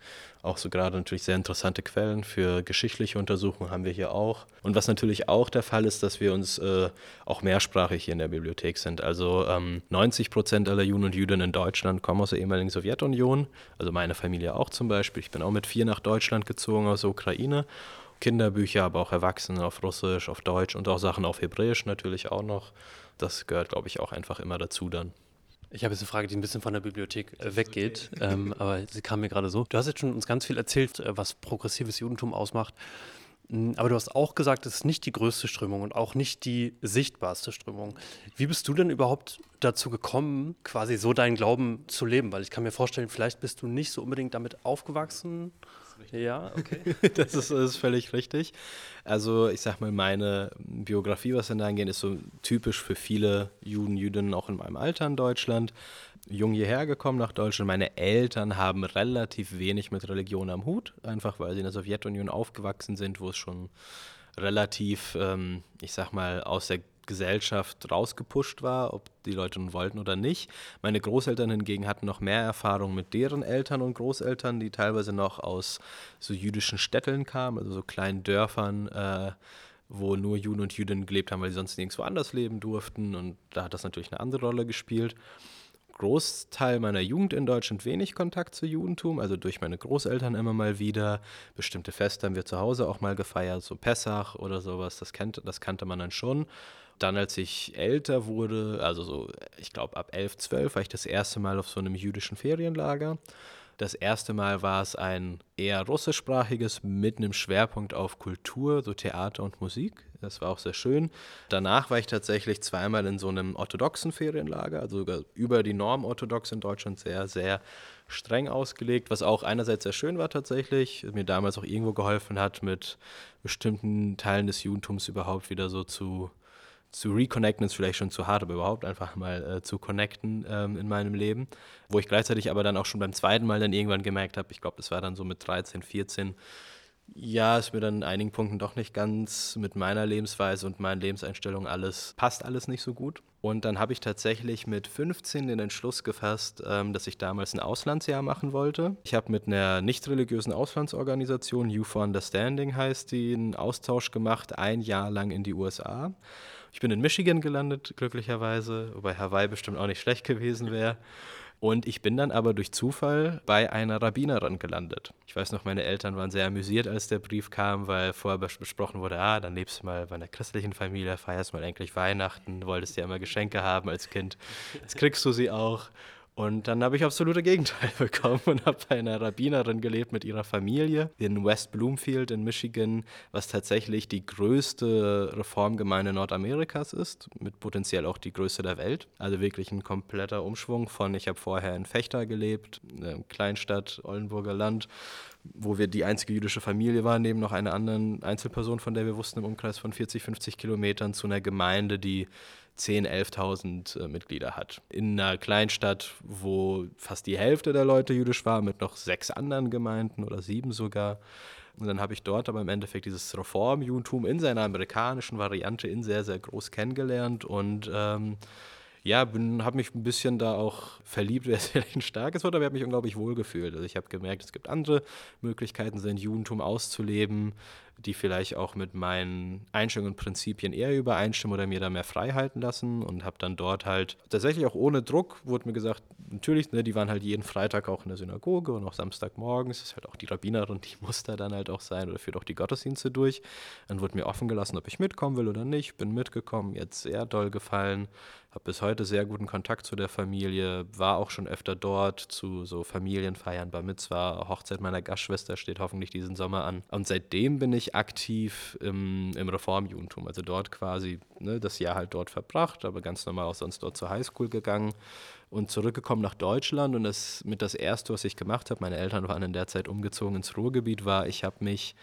auch so gerade natürlich sehr interessante Quellen für geschichtliche Untersuchungen haben wir hier auch. Und was natürlich auch der Fall ist, dass wir uns äh, auch mehrsprachig hier in der Bibliothek sind. Also ähm, 90 Prozent aller Juden und Jüdinnen in Deutschland kommen aus der ehemaligen Sowjetunion. Also meine Familie auch zum Beispiel. Ich bin auch mit vier nach Deutschland gezogen aus der Ukraine. Kinderbücher, aber auch Erwachsene auf Russisch, auf Deutsch und auch Sachen auf Hebräisch natürlich auch noch. Das gehört, glaube ich, auch einfach immer dazu dann. Ich habe jetzt eine Frage, die ein bisschen von der Bibliothek äh, weggeht, ähm, aber sie kam mir gerade so. Du hast jetzt schon uns ganz viel erzählt, äh, was progressives Judentum ausmacht. Hm, aber du hast auch gesagt, es ist nicht die größte Strömung und auch nicht die sichtbarste Strömung. Wie bist du denn überhaupt dazu gekommen, quasi so deinen Glauben zu leben? Weil ich kann mir vorstellen, vielleicht bist du nicht so unbedingt damit aufgewachsen ja, okay. das, ist, das ist völlig richtig. Also ich sag mal, meine Biografie, was dann da angeht, ist so typisch für viele Juden, Jüdinnen auch in meinem Alter in Deutschland. Jung hierher gekommen nach Deutschland. Meine Eltern haben relativ wenig mit Religion am Hut, einfach weil sie in der Sowjetunion aufgewachsen sind, wo es schon relativ, ähm, ich sag mal, aus der Gesellschaft rausgepusht war, ob die Leute nun wollten oder nicht. Meine Großeltern hingegen hatten noch mehr Erfahrung mit deren Eltern und Großeltern, die teilweise noch aus so jüdischen Städteln kamen, also so kleinen Dörfern, äh, wo nur Juden und Jüdinnen gelebt haben, weil sie sonst nirgendwo anders leben durften. Und da hat das natürlich eine andere Rolle gespielt. Großteil meiner Jugend in Deutschland wenig Kontakt zu Judentum, also durch meine Großeltern immer mal wieder. Bestimmte Feste haben wir zu Hause auch mal gefeiert, so Pessach oder sowas, das, kennt, das kannte man dann schon. Dann, als ich älter wurde, also so, ich glaube ab 11, 12, war ich das erste Mal auf so einem jüdischen Ferienlager. Das erste Mal war es ein eher russischsprachiges mit einem Schwerpunkt auf Kultur, so Theater und Musik. Das war auch sehr schön. Danach war ich tatsächlich zweimal in so einem orthodoxen Ferienlager, also sogar über die Norm orthodox in Deutschland sehr, sehr streng ausgelegt, was auch einerseits sehr schön war tatsächlich, mir damals auch irgendwo geholfen hat, mit bestimmten Teilen des Judentums überhaupt wieder so zu zu reconnecten ist vielleicht schon zu hart, aber überhaupt einfach mal äh, zu connecten ähm, in meinem Leben. Wo ich gleichzeitig aber dann auch schon beim zweiten Mal dann irgendwann gemerkt habe, ich glaube, das war dann so mit 13, 14, ja, ist mir dann in einigen Punkten doch nicht ganz mit meiner Lebensweise und meinen Lebenseinstellungen alles, passt alles nicht so gut. Und dann habe ich tatsächlich mit 15 den Entschluss gefasst, ähm, dass ich damals ein Auslandsjahr machen wollte. Ich habe mit einer nicht religiösen Auslandsorganisation, You for Understanding heißt die, einen Austausch gemacht, ein Jahr lang in die USA. Ich bin in Michigan gelandet, glücklicherweise, wobei Hawaii bestimmt auch nicht schlecht gewesen wäre. Und ich bin dann aber durch Zufall bei einer Rabbinerin gelandet. Ich weiß noch, meine Eltern waren sehr amüsiert, als der Brief kam, weil vorher besprochen wurde, ah, dann lebst du mal bei einer christlichen Familie, feierst mal endlich Weihnachten, wolltest ja immer Geschenke haben als Kind. Jetzt kriegst du sie auch. Und dann habe ich absolute Gegenteil bekommen und habe bei einer Rabbinerin gelebt mit ihrer Familie in West Bloomfield in Michigan, was tatsächlich die größte Reformgemeinde Nordamerikas ist, mit potenziell auch die größte der Welt. Also wirklich ein kompletter Umschwung von, ich habe vorher in Fechter gelebt, eine Kleinstadt, Oldenburger Land, wo wir die einzige jüdische Familie waren, neben noch einer anderen Einzelperson, von der wir wussten, im Umkreis von 40, 50 Kilometern, zu einer Gemeinde, die 10.000, 11.000 äh, Mitglieder hat. In einer Kleinstadt, wo fast die Hälfte der Leute jüdisch war, mit noch sechs anderen Gemeinden oder sieben sogar. Und dann habe ich dort aber im Endeffekt dieses Reformjudentum in seiner amerikanischen Variante in sehr, sehr groß kennengelernt und ähm, ja, habe mich ein bisschen da auch verliebt, wäre vielleicht ein starkes Wort, aber ich habe mich unglaublich wohl gefühlt. Also ich habe gemerkt, es gibt andere Möglichkeiten, sein Judentum auszuleben, die vielleicht auch mit meinen Einstellungen und Prinzipien eher übereinstimmen oder mir da mehr frei halten lassen und habe dann dort halt tatsächlich auch ohne Druck, wurde mir gesagt, natürlich, ne, die waren halt jeden Freitag auch in der Synagoge und auch Samstagmorgens, ist halt auch die Rabbinerin, die muss da dann halt auch sein oder führt auch die Gottesdienste durch. Dann wurde mir offen gelassen, ob ich mitkommen will oder nicht, bin mitgekommen, jetzt sehr doll gefallen, habe bis heute sehr guten Kontakt zu der Familie, war auch schon öfter dort zu so Familienfeiern, Bar Mitzvah, Hochzeit meiner Gastschwester steht hoffentlich diesen Sommer an. Und seitdem bin ich aktiv im, im Reformjudentum, also dort quasi ne, das Jahr halt dort verbracht, aber ganz normal auch sonst dort zur Highschool gegangen und zurückgekommen nach Deutschland und das mit das erste, was ich gemacht habe, meine Eltern waren in der Zeit umgezogen ins Ruhrgebiet, war, ich habe mich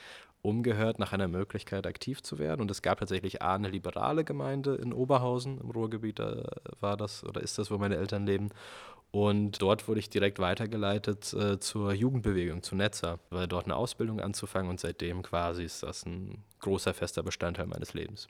umgehört nach einer Möglichkeit aktiv zu werden. Und es gab tatsächlich A, eine liberale Gemeinde in Oberhausen im Ruhrgebiet, da war das oder ist das, wo meine Eltern leben. Und dort wurde ich direkt weitergeleitet äh, zur Jugendbewegung, zu Netzer, weil dort eine Ausbildung anzufangen und seitdem quasi ist das ein großer fester Bestandteil meines Lebens.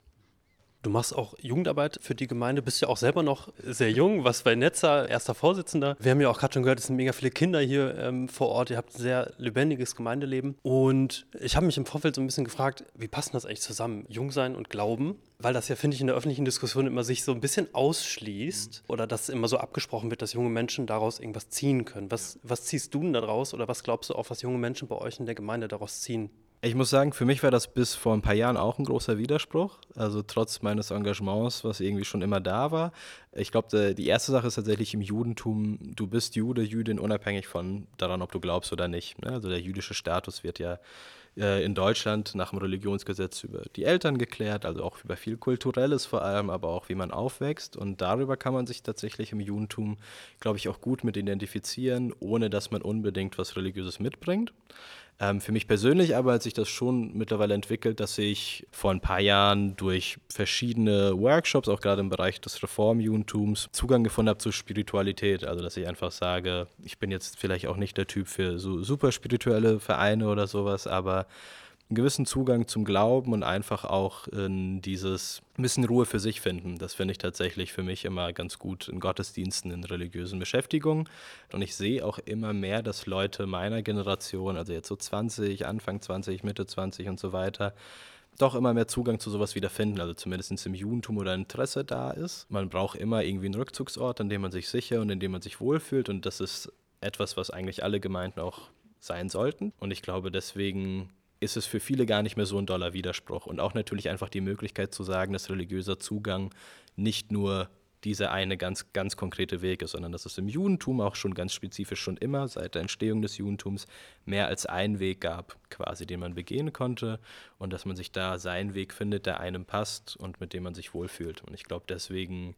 Du machst auch Jugendarbeit für die Gemeinde, bist ja auch selber noch sehr jung, was bei Netzer, erster Vorsitzender. Wir haben ja auch gerade schon gehört, es sind mega viele Kinder hier ähm, vor Ort. Ihr habt ein sehr lebendiges Gemeindeleben. Und ich habe mich im Vorfeld so ein bisschen gefragt, wie passt das eigentlich zusammen? Jung sein und Glauben? Weil das ja, finde ich, in der öffentlichen Diskussion immer sich so ein bisschen ausschließt oder dass immer so abgesprochen wird, dass junge Menschen daraus irgendwas ziehen können. Was, was ziehst du denn daraus oder was glaubst du auch, was junge Menschen bei euch in der Gemeinde daraus ziehen? Ich muss sagen, für mich war das bis vor ein paar Jahren auch ein großer Widerspruch. Also trotz meines Engagements, was irgendwie schon immer da war. Ich glaube, die erste Sache ist tatsächlich im Judentum, du bist Jude, Jüdin, unabhängig von daran, ob du glaubst oder nicht. Ne? Also der jüdische Status wird ja äh, in Deutschland nach dem Religionsgesetz über die Eltern geklärt, also auch über viel Kulturelles vor allem, aber auch wie man aufwächst. Und darüber kann man sich tatsächlich im Judentum, glaube ich, auch gut mit identifizieren, ohne dass man unbedingt was Religiöses mitbringt. Ähm, für mich persönlich aber hat sich das schon mittlerweile entwickelt, dass ich vor ein paar Jahren durch verschiedene Workshops, auch gerade im Bereich des Reformjudentums, Zugang gefunden habe zur Spiritualität. Also, dass ich einfach sage, ich bin jetzt vielleicht auch nicht der Typ für so super spirituelle Vereine oder sowas, aber einen gewissen Zugang zum Glauben und einfach auch in dieses ein bisschen Ruhe für sich finden. Das finde ich tatsächlich für mich immer ganz gut in Gottesdiensten, in religiösen Beschäftigungen. Und ich sehe auch immer mehr, dass Leute meiner Generation, also jetzt so 20, Anfang 20, Mitte 20 und so weiter, doch immer mehr Zugang zu sowas wieder finden, also zumindest im Judentum oder Interesse da ist. Man braucht immer irgendwie einen Rückzugsort, an dem man sich sicher und in dem man sich wohlfühlt und das ist etwas, was eigentlich alle Gemeinden auch sein sollten. Und ich glaube, deswegen ist es für viele gar nicht mehr so ein doller Widerspruch. Und auch natürlich einfach die Möglichkeit zu sagen, dass religiöser Zugang nicht nur dieser eine ganz, ganz konkrete Weg ist, sondern dass es im Judentum auch schon ganz spezifisch schon immer seit der Entstehung des Judentums mehr als einen Weg gab, quasi den man begehen konnte und dass man sich da seinen Weg findet, der einem passt und mit dem man sich wohlfühlt. Und ich glaube, deswegen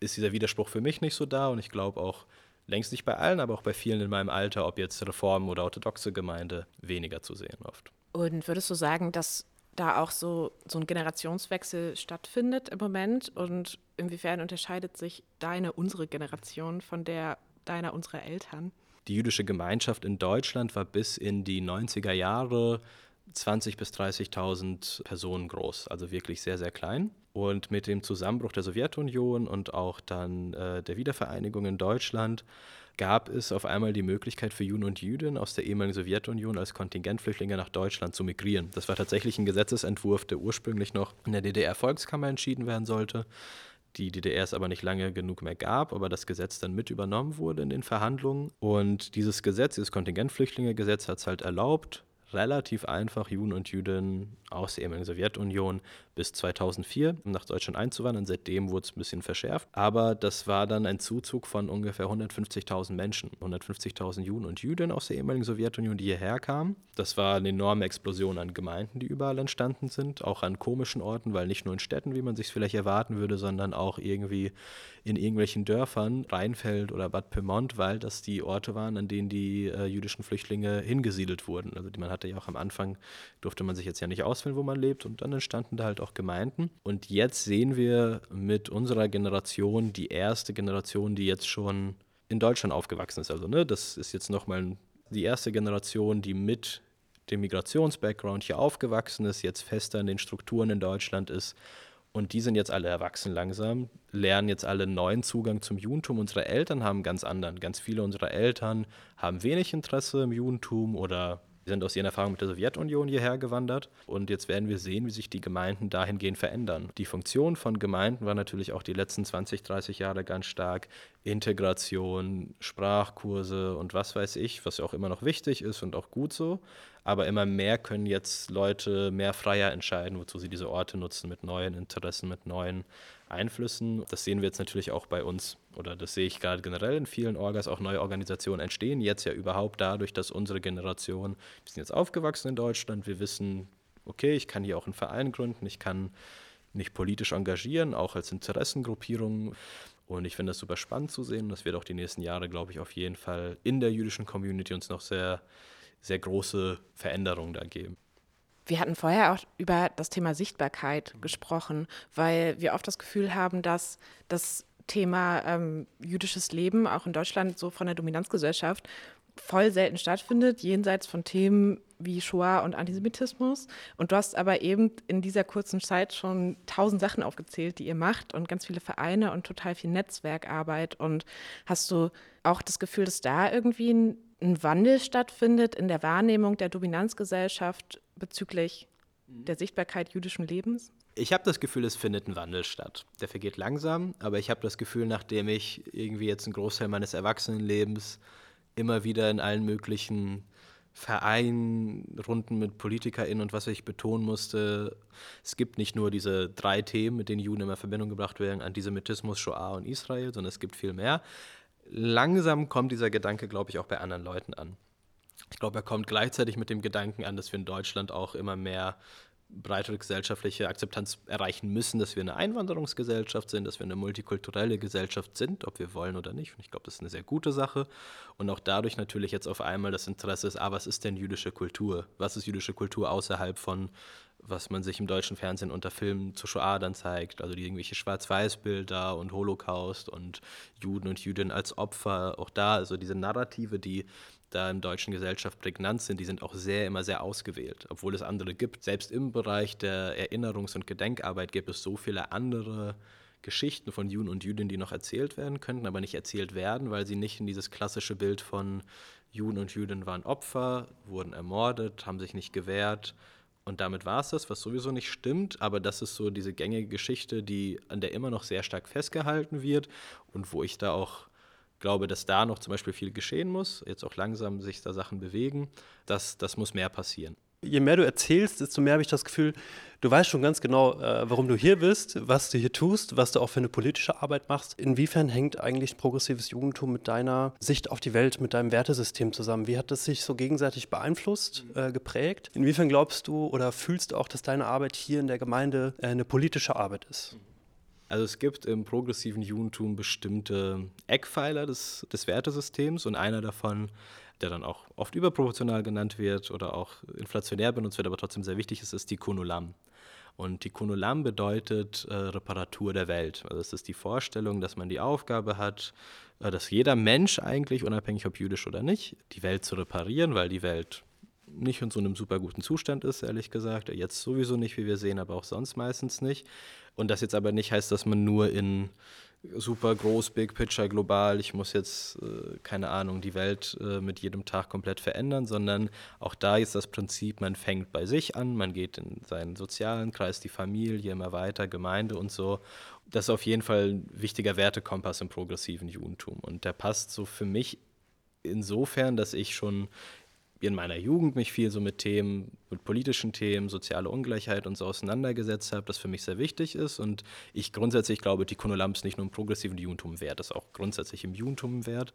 ist dieser Widerspruch für mich nicht so da und ich glaube auch längst nicht bei allen, aber auch bei vielen in meinem Alter, ob jetzt Reformen oder orthodoxe Gemeinde, weniger zu sehen oft. Und würdest du sagen, dass da auch so, so ein Generationswechsel stattfindet im Moment? Und inwiefern unterscheidet sich deine, unsere Generation von der deiner, unserer Eltern? Die jüdische Gemeinschaft in Deutschland war bis in die 90er Jahre 20.000 bis 30.000 Personen groß, also wirklich sehr, sehr klein. Und mit dem Zusammenbruch der Sowjetunion und auch dann äh, der Wiedervereinigung in Deutschland gab es auf einmal die Möglichkeit für Juden und Jüdinnen aus der ehemaligen Sowjetunion als Kontingentflüchtlinge nach Deutschland zu migrieren. Das war tatsächlich ein Gesetzesentwurf, der ursprünglich noch in der DDR-Volkskammer entschieden werden sollte. Die DDR es aber nicht lange genug mehr gab, aber das Gesetz dann mit übernommen wurde in den Verhandlungen. Und dieses Gesetz, dieses Kontingentflüchtlinge-Gesetz, hat es halt erlaubt, relativ einfach, Juden und Jüdinnen aus der ehemaligen Sowjetunion bis 2004 nach Deutschland einzuwandern. Seitdem wurde es ein bisschen verschärft. Aber das war dann ein Zuzug von ungefähr 150.000 Menschen, 150.000 Juden und Jüdinnen aus der ehemaligen Sowjetunion, die hierher kamen. Das war eine enorme Explosion an Gemeinden, die überall entstanden sind, auch an komischen Orten, weil nicht nur in Städten, wie man sich vielleicht erwarten würde, sondern auch irgendwie in irgendwelchen Dörfern, Rheinfeld oder Bad Pyrmont, weil das die Orte waren, an denen die äh, jüdischen Flüchtlinge hingesiedelt wurden. Also man hatte ja auch am Anfang, durfte man sich jetzt ja nicht auswählen, wo man lebt und dann entstanden da halt auch Gemeinden. Und jetzt sehen wir mit unserer Generation die erste Generation, die jetzt schon in Deutschland aufgewachsen ist. Also ne, das ist jetzt nochmal die erste Generation, die mit dem Migrationsbackground hier aufgewachsen ist, jetzt fester in den Strukturen in Deutschland ist und die sind jetzt alle erwachsen langsam, lernen jetzt alle neuen Zugang zum Judentum. Unsere Eltern haben ganz anderen. Ganz viele unserer Eltern haben wenig Interesse im Judentum oder sind aus ihren Erfahrungen mit der Sowjetunion hierher gewandert. Und jetzt werden wir sehen, wie sich die Gemeinden dahingehend verändern. Die Funktion von Gemeinden war natürlich auch die letzten 20, 30 Jahre ganz stark Integration, Sprachkurse und was weiß ich, was ja auch immer noch wichtig ist und auch gut so. Aber immer mehr können jetzt Leute mehr freier entscheiden, wozu sie diese Orte nutzen, mit neuen Interessen, mit neuen Einflüssen. Das sehen wir jetzt natürlich auch bei uns oder das sehe ich gerade generell in vielen Orgas, auch neue Organisationen entstehen jetzt ja überhaupt dadurch, dass unsere Generation, wir sind jetzt aufgewachsen in Deutschland, wir wissen, okay, ich kann hier auch einen Verein gründen, ich kann mich politisch engagieren, auch als Interessengruppierung. Und ich finde das super spannend zu sehen. Das wird auch die nächsten Jahre, glaube ich, auf jeden Fall in der jüdischen Community uns noch sehr sehr große Veränderungen da geben. Wir hatten vorher auch über das Thema Sichtbarkeit gesprochen, weil wir oft das Gefühl haben, dass das Thema ähm, jüdisches Leben auch in Deutschland so von der Dominanzgesellschaft voll selten stattfindet, jenseits von Themen wie Shoah und Antisemitismus. Und du hast aber eben in dieser kurzen Zeit schon tausend Sachen aufgezählt, die ihr macht und ganz viele Vereine und total viel Netzwerkarbeit. Und hast du auch das Gefühl, dass da irgendwie ein, ein Wandel stattfindet in der Wahrnehmung der Dominanzgesellschaft bezüglich der Sichtbarkeit jüdischen Lebens? Ich habe das Gefühl, es findet ein Wandel statt. Der vergeht langsam, aber ich habe das Gefühl, nachdem ich irgendwie jetzt einen Großteil meines Erwachsenenlebens immer wieder in allen möglichen Vereinen, Runden mit PolitikerInnen und was ich betonen musste, es gibt nicht nur diese drei Themen, mit denen Juden immer in Verbindung gebracht werden, Antisemitismus, Shoah und Israel, sondern es gibt viel mehr. Langsam kommt dieser Gedanke, glaube ich, auch bei anderen Leuten an. Ich glaube, er kommt gleichzeitig mit dem Gedanken an, dass wir in Deutschland auch immer mehr breitere gesellschaftliche Akzeptanz erreichen müssen, dass wir eine Einwanderungsgesellschaft sind, dass wir eine multikulturelle Gesellschaft sind, ob wir wollen oder nicht. Und ich glaube, das ist eine sehr gute Sache. Und auch dadurch natürlich jetzt auf einmal das Interesse ist, ah, was ist denn jüdische Kultur? Was ist jüdische Kultur außerhalb von, was man sich im deutschen Fernsehen unter Filmen zu Shoah dann zeigt, also die irgendwelche Schwarz-Weiß-Bilder und Holocaust und Juden und Jüdinnen als Opfer, auch da, also diese Narrative, die da in deutschen Gesellschaft prägnant sind, die sind auch sehr, immer sehr ausgewählt, obwohl es andere gibt. Selbst im Bereich der Erinnerungs- und Gedenkarbeit gibt es so viele andere Geschichten von Juden und Jüdinnen, die noch erzählt werden könnten, aber nicht erzählt werden, weil sie nicht in dieses klassische Bild von Juden und Jüdinnen waren Opfer, wurden ermordet, haben sich nicht gewehrt. Und damit war es das, was sowieso nicht stimmt, aber das ist so diese gängige Geschichte, die an der immer noch sehr stark festgehalten wird und wo ich da auch glaube, dass da noch zum Beispiel viel geschehen muss, jetzt auch langsam sich da Sachen bewegen. Das, das muss mehr passieren. Je mehr du erzählst, desto mehr habe ich das Gefühl, du weißt schon ganz genau, äh, warum du hier bist, was du hier tust, was du auch für eine politische Arbeit machst. Inwiefern hängt eigentlich progressives Jugendtum mit deiner Sicht auf die Welt, mit deinem Wertesystem zusammen? Wie hat das sich so gegenseitig beeinflusst, äh, geprägt? Inwiefern glaubst du oder fühlst du auch, dass deine Arbeit hier in der Gemeinde äh, eine politische Arbeit ist? Also es gibt im progressiven Judentum bestimmte Eckpfeiler des, des Wertesystems und einer davon, der dann auch oft überproportional genannt wird oder auch inflationär benutzt wird, aber trotzdem sehr wichtig ist, ist die Kunulam. Und die Kunulam bedeutet äh, Reparatur der Welt. Also es ist die Vorstellung, dass man die Aufgabe hat, äh, dass jeder Mensch eigentlich, unabhängig ob jüdisch oder nicht, die Welt zu reparieren, weil die Welt nicht in so einem super guten Zustand ist, ehrlich gesagt. Jetzt sowieso nicht, wie wir sehen, aber auch sonst meistens nicht. Und das jetzt aber nicht heißt, dass man nur in super groß, Big Picture, global, ich muss jetzt, äh, keine Ahnung, die Welt äh, mit jedem Tag komplett verändern, sondern auch da ist das Prinzip, man fängt bei sich an, man geht in seinen sozialen Kreis, die Familie, immer weiter, Gemeinde und so. Das ist auf jeden Fall ein wichtiger Wertekompass im progressiven Judentum. Und der passt so für mich insofern, dass ich schon in meiner Jugend mich viel so mit Themen, mit politischen Themen, soziale Ungleichheit und so auseinandergesetzt habe, das für mich sehr wichtig ist. Und ich grundsätzlich glaube, die Kunolam ist nicht nur im progressiven Judentum wert, das ist auch grundsätzlich im Judentum wert,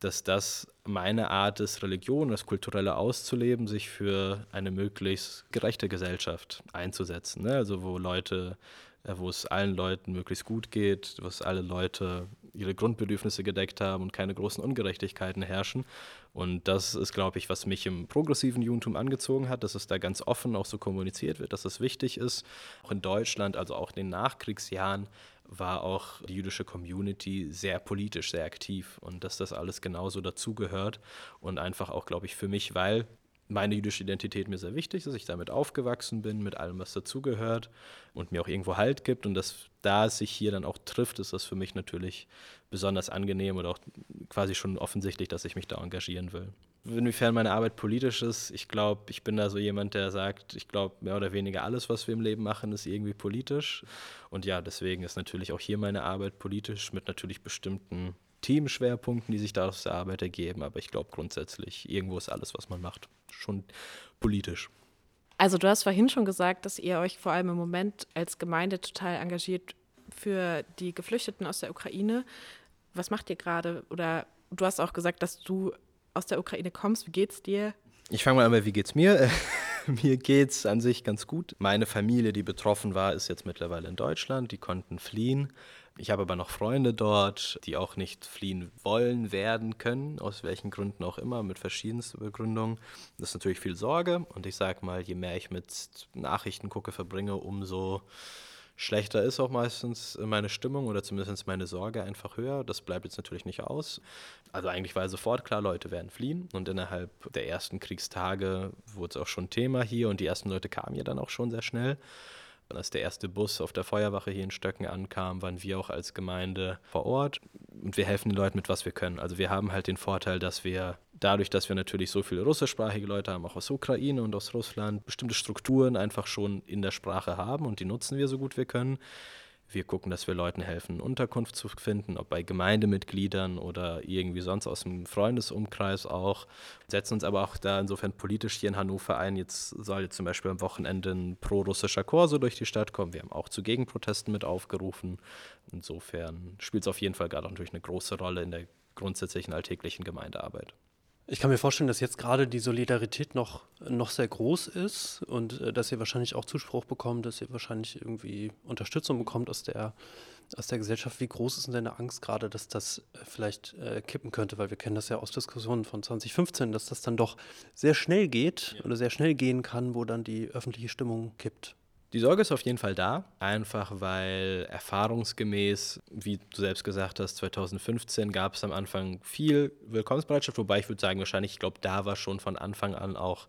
dass das meine Art ist, Religion, das Kulturelle auszuleben, sich für eine möglichst gerechte Gesellschaft einzusetzen. Ne? Also wo Leute wo es allen Leuten möglichst gut geht, wo es alle Leute ihre Grundbedürfnisse gedeckt haben und keine großen Ungerechtigkeiten herrschen. Und das ist, glaube ich, was mich im progressiven Judentum angezogen hat, dass es da ganz offen auch so kommuniziert wird, dass es wichtig ist. Auch in Deutschland, also auch in den Nachkriegsjahren, war auch die jüdische Community sehr politisch, sehr aktiv und dass das alles genauso dazugehört und einfach auch, glaube ich, für mich, weil meine jüdische Identität mir sehr wichtig ist, dass ich damit aufgewachsen bin, mit allem, was dazugehört und mir auch irgendwo Halt gibt. Und dass da es sich hier dann auch trifft, ist das für mich natürlich besonders angenehm oder auch quasi schon offensichtlich, dass ich mich da engagieren will. Inwiefern meine Arbeit politisch ist, ich glaube, ich bin da so jemand, der sagt, ich glaube, mehr oder weniger alles, was wir im Leben machen, ist irgendwie politisch. Und ja, deswegen ist natürlich auch hier meine Arbeit politisch mit natürlich bestimmten Themenschwerpunkten, die sich da aus der Arbeit ergeben. Aber ich glaube grundsätzlich, irgendwo ist alles, was man macht, schon politisch. Also du hast vorhin schon gesagt, dass ihr euch vor allem im Moment als Gemeinde total engagiert für die Geflüchteten aus der Ukraine. Was macht ihr gerade? Oder du hast auch gesagt, dass du aus der Ukraine kommst. Wie geht's dir? Ich fange mal an, wie geht's mir? mir geht's an sich ganz gut. Meine Familie, die betroffen war, ist jetzt mittlerweile in Deutschland. Die konnten fliehen Ich habe aber noch Freunde dort, die auch nicht fliehen wollen, werden können, aus welchen Gründen auch immer, mit verschiedensten Begründungen. Das ist natürlich viel Sorge und ich sage mal, je mehr ich mit Nachrichten gucke, verbringe, umso schlechter ist auch meistens meine Stimmung oder zumindest meine Sorge einfach höher. Das bleibt jetzt natürlich nicht aus. Also eigentlich war sofort klar, Leute werden fliehen und innerhalb der ersten Kriegstage wurde es auch schon Thema hier und die ersten Leute kamen ja dann auch schon sehr schnell. Als der erste Bus auf der Feuerwache hier in Stöcken ankam, waren wir auch als Gemeinde vor Ort und wir helfen den Leuten mit, was wir können. Also wir haben halt den Vorteil, dass wir dadurch, dass wir natürlich so viele russischsprachige Leute haben, auch aus Ukraine und aus Russland, bestimmte Strukturen einfach schon in der Sprache haben und die nutzen wir so gut wir können. Wir gucken, dass wir Leuten helfen, Unterkunft zu finden, ob bei Gemeindemitgliedern oder irgendwie sonst aus dem Freundesumkreis auch. Setzen uns aber auch da insofern politisch hier in Hannover ein. Jetzt soll jetzt zum Beispiel am Wochenende ein pro-russischer Chor so durch die Stadt kommen. Wir haben auch zu Gegenprotesten mit aufgerufen. Insofern spielt es auf jeden Fall gerade natürlich eine große Rolle in der grundsätzlichen alltäglichen Gemeindearbeit. Ich kann mir vorstellen, dass jetzt gerade die Solidarität noch, noch sehr groß ist und äh, dass ihr wahrscheinlich auch Zuspruch bekommt, dass ihr wahrscheinlich irgendwie Unterstützung bekommt aus der, aus der Gesellschaft. Wie groß ist denn deine Angst gerade, dass das äh, vielleicht äh, kippen könnte? Weil wir kennen das ja aus Diskussionen von 2015, dass das dann doch sehr schnell geht ja. oder sehr schnell gehen kann, wo dann die öffentliche Stimmung kippt. Die Sorge ist auf jeden Fall da, einfach weil erfahrungsgemäß, wie du selbst gesagt hast, 2015 gab es am Anfang viel Willkommensbereitschaft, wobei ich würde sagen, wahrscheinlich, ich glaube, da war schon von Anfang an auch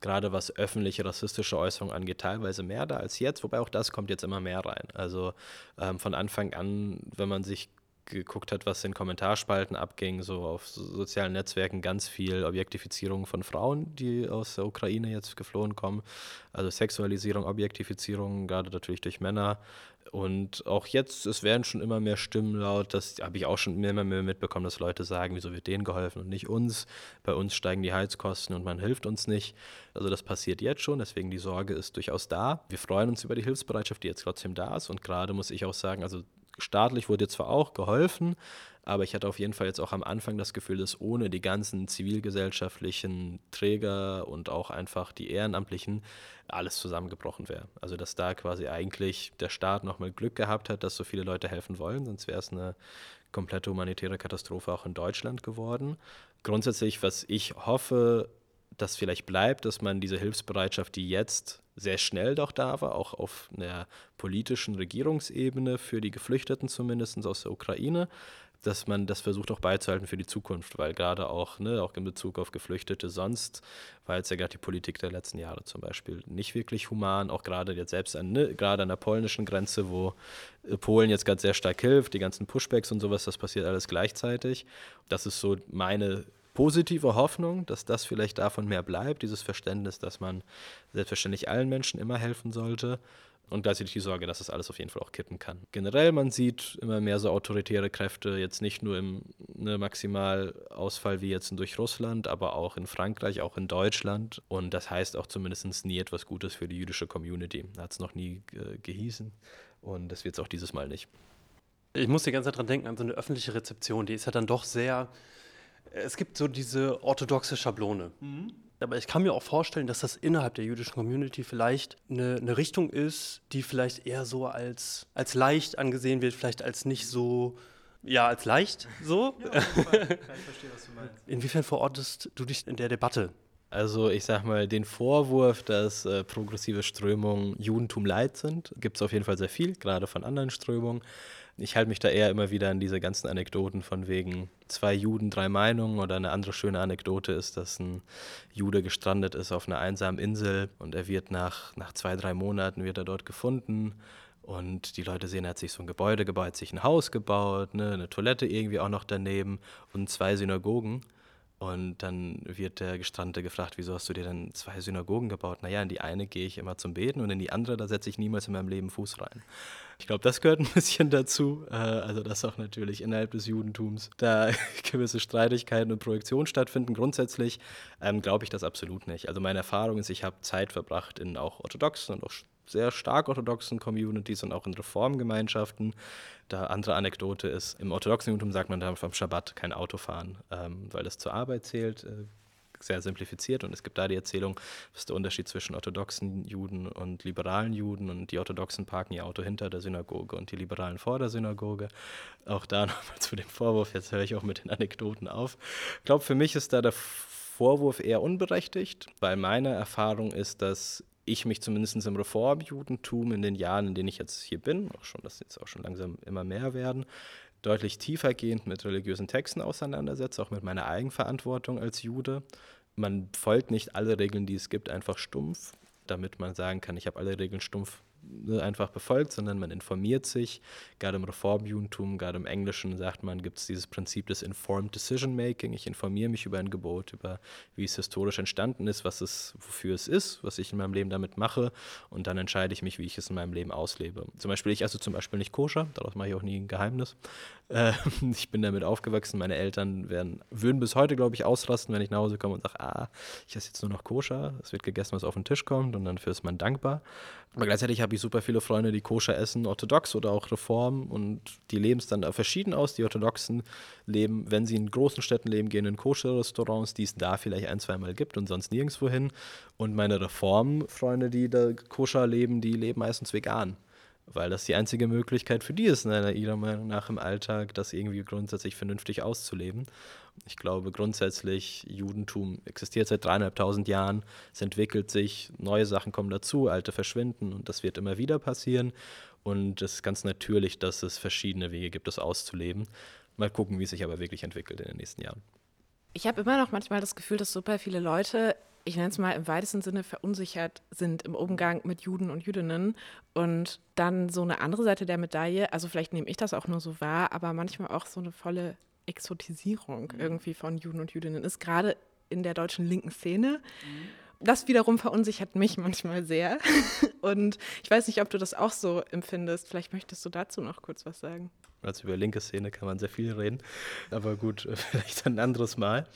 gerade was öffentliche rassistische Äußerungen angeht, teilweise mehr da als jetzt, wobei auch das kommt jetzt immer mehr rein. Also ähm, von Anfang an, wenn man sich geguckt hat, was in Kommentarspalten abging, so auf sozialen Netzwerken ganz viel Objektifizierung von Frauen, die aus der Ukraine jetzt geflohen kommen. Also Sexualisierung, Objektifizierung, gerade natürlich durch Männer. Und auch jetzt, es werden schon immer mehr Stimmen laut, das habe ich auch schon immer mehr mitbekommen, dass Leute sagen, wieso wird denen geholfen und nicht uns. Bei uns steigen die Heizkosten und man hilft uns nicht. Also das passiert jetzt schon, deswegen die Sorge ist durchaus da. Wir freuen uns über die Hilfsbereitschaft, die jetzt trotzdem da ist. Und gerade muss ich auch sagen, also staatlich wurde zwar auch geholfen, aber ich hatte auf jeden Fall jetzt auch am Anfang das Gefühl, dass ohne die ganzen zivilgesellschaftlichen Träger und auch einfach die Ehrenamtlichen alles zusammengebrochen wäre. Also dass da quasi eigentlich der Staat nochmal Glück gehabt hat, dass so viele Leute helfen wollen, sonst wäre es eine komplette humanitäre Katastrophe auch in Deutschland geworden. Grundsätzlich, was ich hoffe, dass vielleicht bleibt, dass man diese Hilfsbereitschaft, die jetzt sehr schnell doch da war, auch auf einer politischen Regierungsebene für die Geflüchteten zumindest aus der Ukraine, dass man das versucht auch beizuhalten für die Zukunft, weil gerade auch, ne, auch in Bezug auf Geflüchtete sonst war jetzt ja gerade die Politik der letzten Jahre zum Beispiel nicht wirklich human, auch gerade jetzt selbst an, ne, gerade an der polnischen Grenze, wo äh, Polen jetzt gerade sehr stark hilft, die ganzen Pushbacks und sowas, das passiert alles gleichzeitig. Das ist so meine positive Hoffnung, dass das vielleicht davon mehr bleibt, dieses Verständnis, dass man selbstverständlich allen Menschen immer helfen sollte und gleichzeitig die Sorge, dass das alles auf jeden Fall auch kippen kann. Generell, man sieht immer mehr so autoritäre Kräfte, jetzt nicht nur im ne, Maximalausfall wie jetzt durch Russland, aber auch in Frankreich, auch in Deutschland. Und das heißt auch zumindest nie etwas Gutes für die jüdische Community. Hat es noch nie äh, gehießen und das wird es auch dieses Mal nicht. Ich muss die ganze Zeit dran denken, an so eine öffentliche Rezeption. Die ist ja dann doch sehr es gibt so diese orthodoxe Schablone. Mhm. Aber ich kann mir auch vorstellen, dass das innerhalb der jüdischen Community vielleicht eine, eine, Richtung ist, die vielleicht eher so als, als leicht angesehen wird, vielleicht als nicht so, ja, als leicht so. Ja, ich verstehe, was du meinst. Inwiefern verortest du dich in der Debatte? Also ich sag mal, den Vorwurf, dass äh, progressive Strömungen Judentum leid sind, gibt es auf jeden Fall sehr viel, gerade von anderen Strömungen ich halte mich da eher immer wieder an diese ganzen Anekdoten von wegen zwei Juden, drei Meinungen oder eine andere schöne Anekdote ist, dass ein Jude gestrandet ist auf einer einsamen Insel und er wird nach, nach zwei, drei Monaten wird er dort gefunden und die Leute sehen, er hat sich so ein Gebäude gebaut, sich ein Haus gebaut, ne, eine Toilette irgendwie auch noch daneben und zwei Synagogen. Und dann wird der Gestrandete gefragt, wieso hast du dir denn zwei Synagogen gebaut? Naja, in die eine gehe ich immer zum Beten und in die andere, da setze ich niemals in meinem Leben Fuß rein. Ich glaube, das gehört ein bisschen dazu. Äh, also, dass auch natürlich innerhalb des Judentums da gewisse Streitigkeiten und Projektionen stattfinden. Grundsätzlich ähm, glaube ich das absolut nicht. Also, meine Erfahrung ist, ich habe Zeit verbracht in auch orthodoxen und auch sehr stark orthodoxen Communities und auch in Reformgemeinschaften. Da andere Anekdote ist, im orthodoxen Judentum sagt man dann vom Schabbat kein Auto fahren, ähm, weil das zur Arbeit zählt. Äh, sehr simplifiziert und es gibt da die Erzählung, was ist der Unterschied zwischen orthodoxen Juden und liberalen Juden und die orthodoxen parken ihr Auto hinter der Synagoge und die liberalen vor der Synagoge. Auch da nochmal zu dem Vorwurf, jetzt höre ich auch mit den Anekdoten auf. Ich glaube, für mich ist da der Vorwurf eher unberechtigt, weil meine Erfahrung ist, dass ich mich zumindest im Reformjudentum in den Jahren, in denen ich jetzt hier bin, auch schon, das jetzt auch schon langsam immer mehr werden, deutlich tiefergehend mit religiösen Texten auseinandersetze, auch mit meiner Eigenverantwortung als Jude. Man folgt nicht alle Regeln, die es gibt, einfach stumpf, damit man sagen kann, ich habe alle Regeln stumpf einfach befolgt, sondern man informiert sich. Gerade im Reformjudentum, gerade im Englischen sagt man, gibt es dieses Prinzip des Informed Decision Making. Ich informiere mich über ein Gebot, über wie es historisch entstanden ist, was es, wofür es ist, was ich in meinem Leben damit mache und dann entscheide ich mich, wie ich es in meinem Leben auslebe. Zum Beispiel, ich esse zum Beispiel nicht koscher, daraus mache ich auch nie ein Geheimnis. Äh, ich bin damit aufgewachsen, meine Eltern werden, würden bis heute, glaube ich, ausrasten, wenn ich nach Hause komme und sage, ah, ich esse jetzt nur noch koscher, es wird gegessen, was auf den Tisch kommt und dann dafür ist man dankbar. Aber gleichzeitig habe ich super viele Freunde, die koscher essen, orthodox oder auch Reform und die leben es dann verschieden aus. Die Orthodoxen leben, wenn sie in großen Städten leben, gehen in koscher-Restaurants, die es da vielleicht ein, zweimal gibt und sonst nirgendwo hin. Und meine Reform-Freunde, die da koscher leben, die leben meistens vegan weil das die einzige Möglichkeit für die ist, in ihrer Meinung nach im Alltag, das irgendwie grundsätzlich vernünftig auszuleben. Ich glaube grundsätzlich, Judentum existiert seit dreieinhalbtausend Jahren, es entwickelt sich, neue Sachen kommen dazu, alte verschwinden und das wird immer wieder passieren. Und es ist ganz natürlich, dass es verschiedene Wege gibt, das auszuleben. Mal gucken, wie es sich aber wirklich entwickelt in den nächsten Jahren. Ich habe immer noch manchmal das Gefühl, dass super viele Leute ich nenne es mal im weitesten Sinne verunsichert sind im Umgang mit Juden und Jüdinnen. Und dann so eine andere Seite der Medaille, also vielleicht nehme ich das auch nur so wahr, aber manchmal auch so eine volle Exotisierung mhm. irgendwie von Juden und Jüdinnen ist, gerade in der deutschen linken Szene. Mhm. Das wiederum verunsichert mich manchmal sehr. Und ich weiß nicht, ob du das auch so empfindest. Vielleicht möchtest du dazu noch kurz was sagen. Also über linke Szene kann man sehr viel reden. Aber gut, vielleicht ein anderes Mal.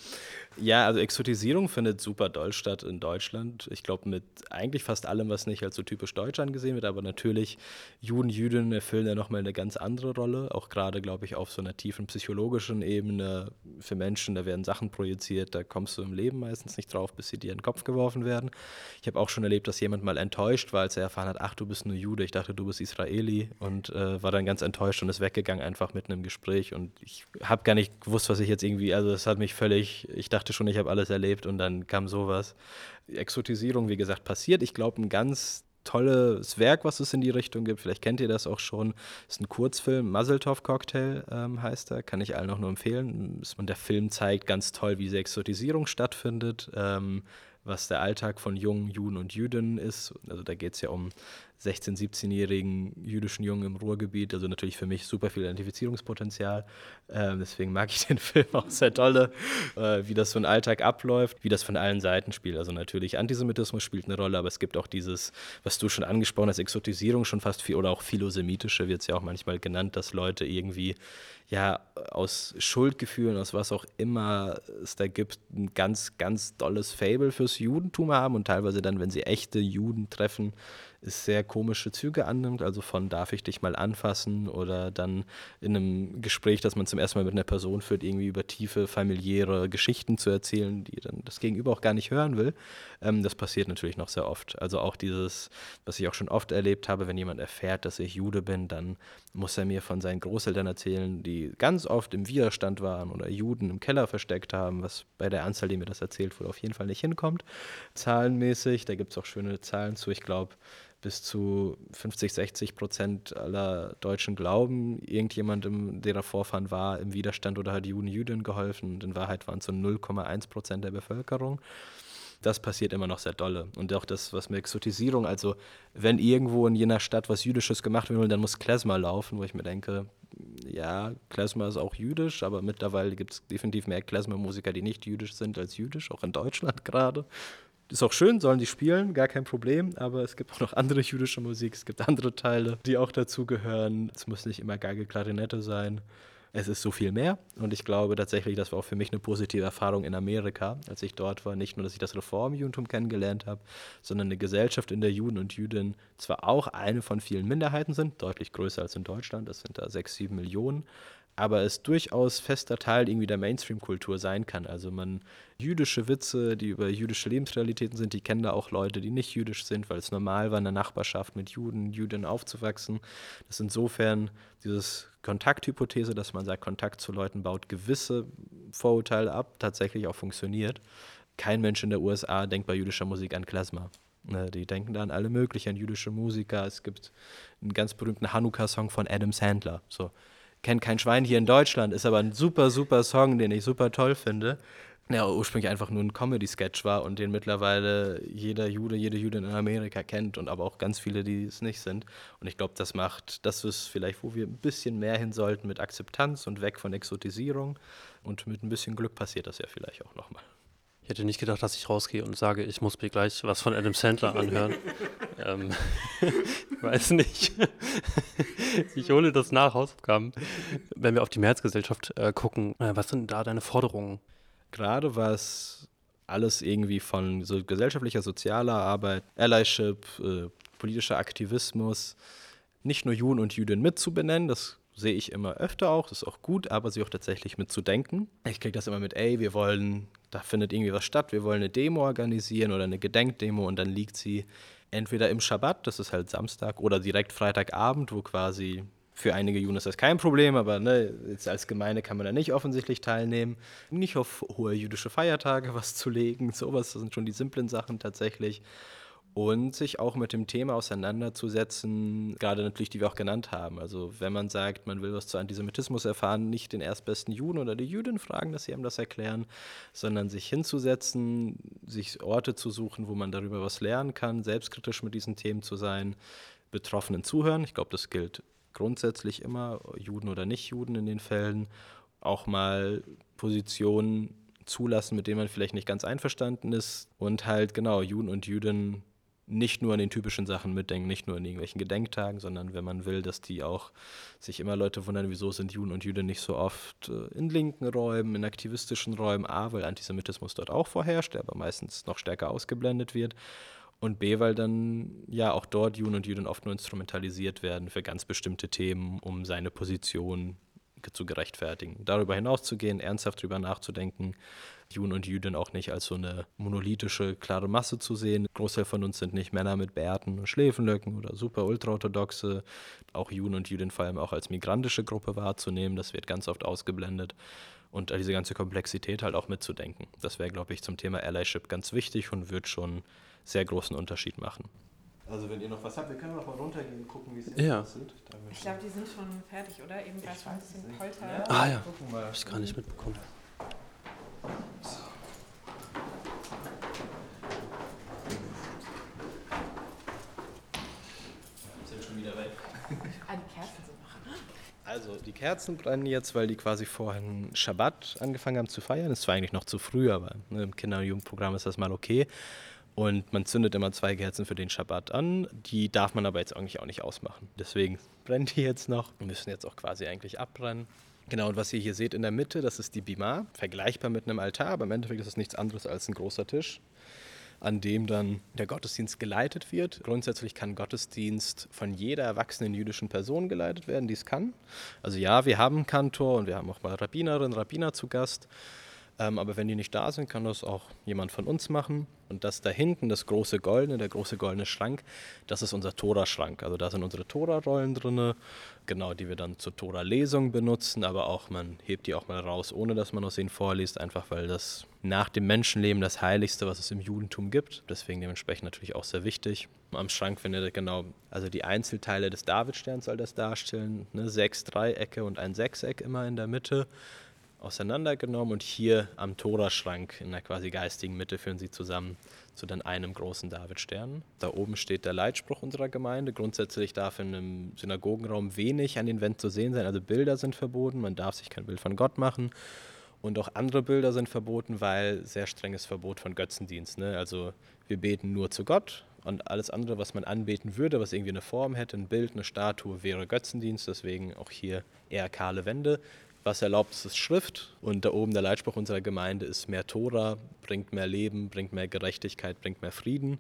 Ja, also Exotisierung findet super doll statt in Deutschland. Ich glaube, mit eigentlich fast allem, was nicht als so typisch deutsch angesehen wird. Aber natürlich, Juden, Jüdinnen erfüllen ja nochmal eine ganz andere Rolle. Auch gerade, glaube ich, auf so einer tiefen psychologischen Ebene für Menschen. Da werden Sachen projiziert, da kommst du im Leben meistens nicht drauf, bis sie dir in den Kopf geworfen werden. Ich habe auch schon erlebt, dass jemand mal enttäuscht war, als er erfahren hat, ach, du bist nur Jude. Ich dachte, du bist Israeli. Und äh, war dann ganz enttäuscht und ist weggegangen einfach mitten im Gespräch. Und ich habe gar nicht gewusst, was ich jetzt irgendwie, also es hat mich völlig, ich dachte, dachte schon, ich habe alles erlebt und dann kam sowas. Exotisierung, wie gesagt, passiert. Ich glaube, ein ganz tolles Werk, was es in die Richtung gibt. Vielleicht kennt ihr das auch schon. Ist ein Kurzfilm, Muzzletov Cocktail ähm, heißt er. Kann ich allen auch nur empfehlen. Und der Film zeigt ganz toll, wie diese Exotisierung stattfindet. Ähm, was der Alltag von jungen Juden und Jüdinnen ist. Also da geht es ja um 16-, 17-jährigen jüdischen Jungen im Ruhrgebiet. Also natürlich für mich super viel Identifizierungspotenzial. Ähm, deswegen mag ich den Film auch sehr dolle, äh, wie das so ein Alltag abläuft, wie das von allen Seiten spielt. Also natürlich Antisemitismus spielt eine Rolle, aber es gibt auch dieses, was du schon angesprochen hast, Exotisierung schon fast viel oder auch philosemitische wird es ja auch manchmal genannt, dass Leute irgendwie ja aus Schuldgefühlen, aus was auch immer es da gibt, ein ganz, ganz dolles Fable fürs Judentum haben und teilweise dann, wenn sie echte Juden treffen, es sehr komische Züge annimmt, also von darf ich dich mal anfassen oder dann in einem Gespräch, das man zum ersten Mal mit einer Person führt, irgendwie über tiefe familiäre Geschichten zu erzählen, die dann das Gegenüber auch gar nicht hören will. Ähm, das passiert natürlich noch sehr oft. Also auch dieses, was ich auch schon oft erlebt habe, wenn jemand erfährt, dass ich Jude bin, dann muss er mir von seinen Großeltern erzählen, die ganz oft im Widerstand waren oder Juden im Keller versteckt haben, was bei der Anzahl, die mir das erzählt wurde, auf jeden Fall nicht hinkommt. Zahlenmäßig, da gibt es auch schöne Zahlen zu. Ich glaube, bis zu 50, 60 Prozent aller Deutschen glauben, irgendjemandem, der Vorfahren war, im Widerstand oder hat Juden, Jüdinnen geholfen. Und in Wahrheit waren es so 0,1 Prozent der Bevölkerung. Das passiert immer noch sehr dolle. Und auch das, was mit Exotisierung, also wenn irgendwo in jener Stadt was Jüdisches gemacht wird, dann muss Klezmer laufen, wo ich mir denke, ja, Klezmer ist auch jüdisch, aber mittlerweile gibt es definitiv mehr Klezmer-Musiker, die nicht jüdisch sind als jüdisch, auch in Deutschland gerade ist auch schön, sollen die spielen, gar kein Problem, aber es gibt auch noch andere jüdische Musik, es gibt andere Teile, die auch dazugehören. Es muss nicht immer Geige, Klarinette sein. Es ist so viel mehr und ich glaube tatsächlich, das war auch für mich eine positive Erfahrung in Amerika, als ich dort war. Nicht nur, dass ich das Reformjudentum kennengelernt habe, sondern eine Gesellschaft, in der Juden und Jüdinnen zwar auch eine von vielen Minderheiten sind, deutlich größer als in Deutschland, das sind da sechs, sieben Millionen, aber es durchaus fester Teil irgendwie der Mainstream-Kultur sein kann. Also man jüdische Witze, die über jüdische Lebensrealitäten sind, die kennen da auch Leute, die nicht jüdisch sind, weil es normal war, in der Nachbarschaft mit Juden, Jüdinnen aufzuwachsen. Das ist insofern dieses Kontakthypothese, dass man sagt, Kontakt zu Leuten baut gewisse Vorurteile ab, tatsächlich auch funktioniert. Kein Mensch in der USA denkt bei jüdischer Musik an Klezmer. Ne, die denken da an alle möglichen, an jüdische Musiker. Es gibt einen ganz berühmten Hanukkah-Song von Adam Sandler. So, kennt kein Schwein hier in Deutschland, ist aber ein super, super Song, den ich super toll finde. Ja, ursprünglich einfach nur ein Comedy-Sketch war und den mittlerweile jeder Jude, jede Judin in Amerika kennt und aber auch ganz viele, die es nicht sind. Und ich glaube, das macht, das ist vielleicht, wo wir ein bisschen mehr hin sollten mit Akzeptanz und weg von Exotisierung. Und mit ein bisschen Glück passiert das ja vielleicht auch nochmal. Ich hätte nicht gedacht, dass ich rausgehe und sage, ich muss mir gleich was von Adam Sandler anhören. ähm, weiß nicht. ich hole das nach Hausaufgaben. Wenn wir auf die Mehrheitsgesellschaft äh, gucken, äh, was sind da deine Forderungen? Gerade was alles irgendwie von so gesellschaftlicher, sozialer Arbeit, Allyship, äh, politischer Aktivismus, nicht nur Juden und Jüdinnen mitzubenennen, das sehe ich immer öfter auch, das ist auch gut, aber sie auch tatsächlich mitzudenken. Ich kriege das immer mit, ey, wir wollen da findet irgendwie was statt, wir wollen eine Demo organisieren oder eine Gedenkdemo und dann liegt sie entweder im Schabbat, das ist halt Samstag, oder direkt Freitagabend, wo quasi für einige Juden ist das kein Problem, aber ne, jetzt als Gemeinde kann man da nicht offensichtlich teilnehmen. Nicht auf hohe jüdische Feiertage was zu legen, sowas, das sind schon die simplen Sachen tatsächlich und sich auch mit dem Thema auseinanderzusetzen, gerade natürlich, die wir auch genannt haben. Also wenn man sagt, man will was zu Antisemitismus erfahren, nicht den erstbesten Juden oder die Jüdin fragen, dass sie einem das erklären, sondern sich hinzusetzen, sich Orte zu suchen, wo man darüber was lernen kann, selbstkritisch mit diesen Themen zu sein, Betroffenen zuhören. Ich glaube, das gilt grundsätzlich immer, Juden oder Nicht-Juden in den Fällen, auch mal Positionen zulassen, mit denen man vielleicht nicht ganz einverstanden ist und halt genau Juden und Jüdinnen nicht nur an den typischen Sachen mitdenken, nicht nur an irgendwelchen Gedenktagen, sondern wenn man will, dass die auch sich immer Leute wundern, wieso sind Juden und Jüdinnen nicht so oft äh, in linken Räumen, in aktivistischen Räumen, A, weil Antisemitismus dort auch vorherrscht, der aber meistens noch stärker ausgeblendet wird und B, weil dann ja auch dort Juden und Jüdinnen oft nur instrumentalisiert werden für ganz bestimmte Themen, um seine Position zu gerechtfertigen. Darüber hinauszugehen, ernsthaft darüber nachzudenken, Juden und Jüdinnen auch nicht als so eine monolithische, klare Masse zu sehen. Großteil von uns sind nicht Männer mit Bärten und Schläfenlöcken oder super ultraorthodoxe. Auch Juden und Jüdinnen vor allem auch als migrantische Gruppe wahrzunehmen, das wird ganz oft ausgeblendet. Und diese ganze Komplexität halt auch mitzudenken. Das wäre, glaube ich, zum Thema Allyship ganz wichtig und wird schon sehr großen Unterschied machen. Also wenn ihr noch was habt, wir können noch mal runtergehen und gucken, wie es ja. aussieht. Ich glaube, die sind schon fertig, oder? Eben war es ein bisschen Polter. Ja, ah ja, habe ich gar nicht mitbekommen. So. Sind schon wieder weg. Ah, die Kerzen sind noch. Also die Kerzen brennen jetzt, weil die quasi vorhin Schabbat angefangen haben zu feiern. Es war eigentlich noch zu früh, aber ne, im Kinder- und Jugendprogramm ist das mal okay. Und man zündet immer zwei Kerzen für den Schabbat an. Die darf man aber jetzt eigentlich auch nicht ausmachen. Deswegen brennen die jetzt noch. Wir müssen jetzt auch quasi eigentlich abbrennen. Genau, und was ihr hier seht in der Mitte, das ist die Bima, vergleichbar mit einem Altar, aber im Endeffekt ist es nichts anderes als ein großer Tisch, an dem dann der Gottesdienst geleitet wird. Grundsätzlich kann Gottesdienst von jeder erwachsenen jüdischen Person geleitet werden, die es kann. Also ja, wir haben Kantor und wir haben auch mal Rabbinerinnen, Rabbiner zu Gast. Ähm, aber wenn die nicht da sind, kann das auch jemand von uns machen. Und das da hinten, das große goldene, der große goldene Schrank, das ist unser Tora-Schrank. Also da sind unsere Tora-Rollen drin, genau, die wir dann zur Tora-Lesung benutzen, aber auch man hebt die auch mal raus, ohne dass man aus ihnen vorliest, einfach weil das nach dem Menschenleben das Heiligste, was es im Judentum gibt. Deswegen dementsprechend natürlich auch sehr wichtig. Am Schrank findet ihr genau, also die Einzelteile des Davidsterns soll das darstellen, ne? sechs Dreiecke und ein Sechseck immer in der Mitte auseinandergenommen und hier am Toraschrank in der quasi geistigen Mitte führen sie zusammen zu dann einem großen Davidstern. Da oben steht der Leitspruch unserer Gemeinde. Grundsätzlich darf in einem Synagogenraum wenig an den Wänden zu sehen sein. Also Bilder sind verboten, man darf sich kein Bild von Gott machen. Und auch andere Bilder sind verboten, weil sehr strenges Verbot von Götzendienst. Ne? Also wir beten nur zu Gott und alles andere, was man anbeten würde, was irgendwie eine Form hätte, ein Bild, eine Statue, wäre Götzendienst. Deswegen auch hier eher kahle Wände. Was erlaubt ist, ist Schrift. Und da oben der Leitspruch unserer Gemeinde ist mehr Tora, bringt mehr Leben, bringt mehr Gerechtigkeit, bringt mehr Frieden.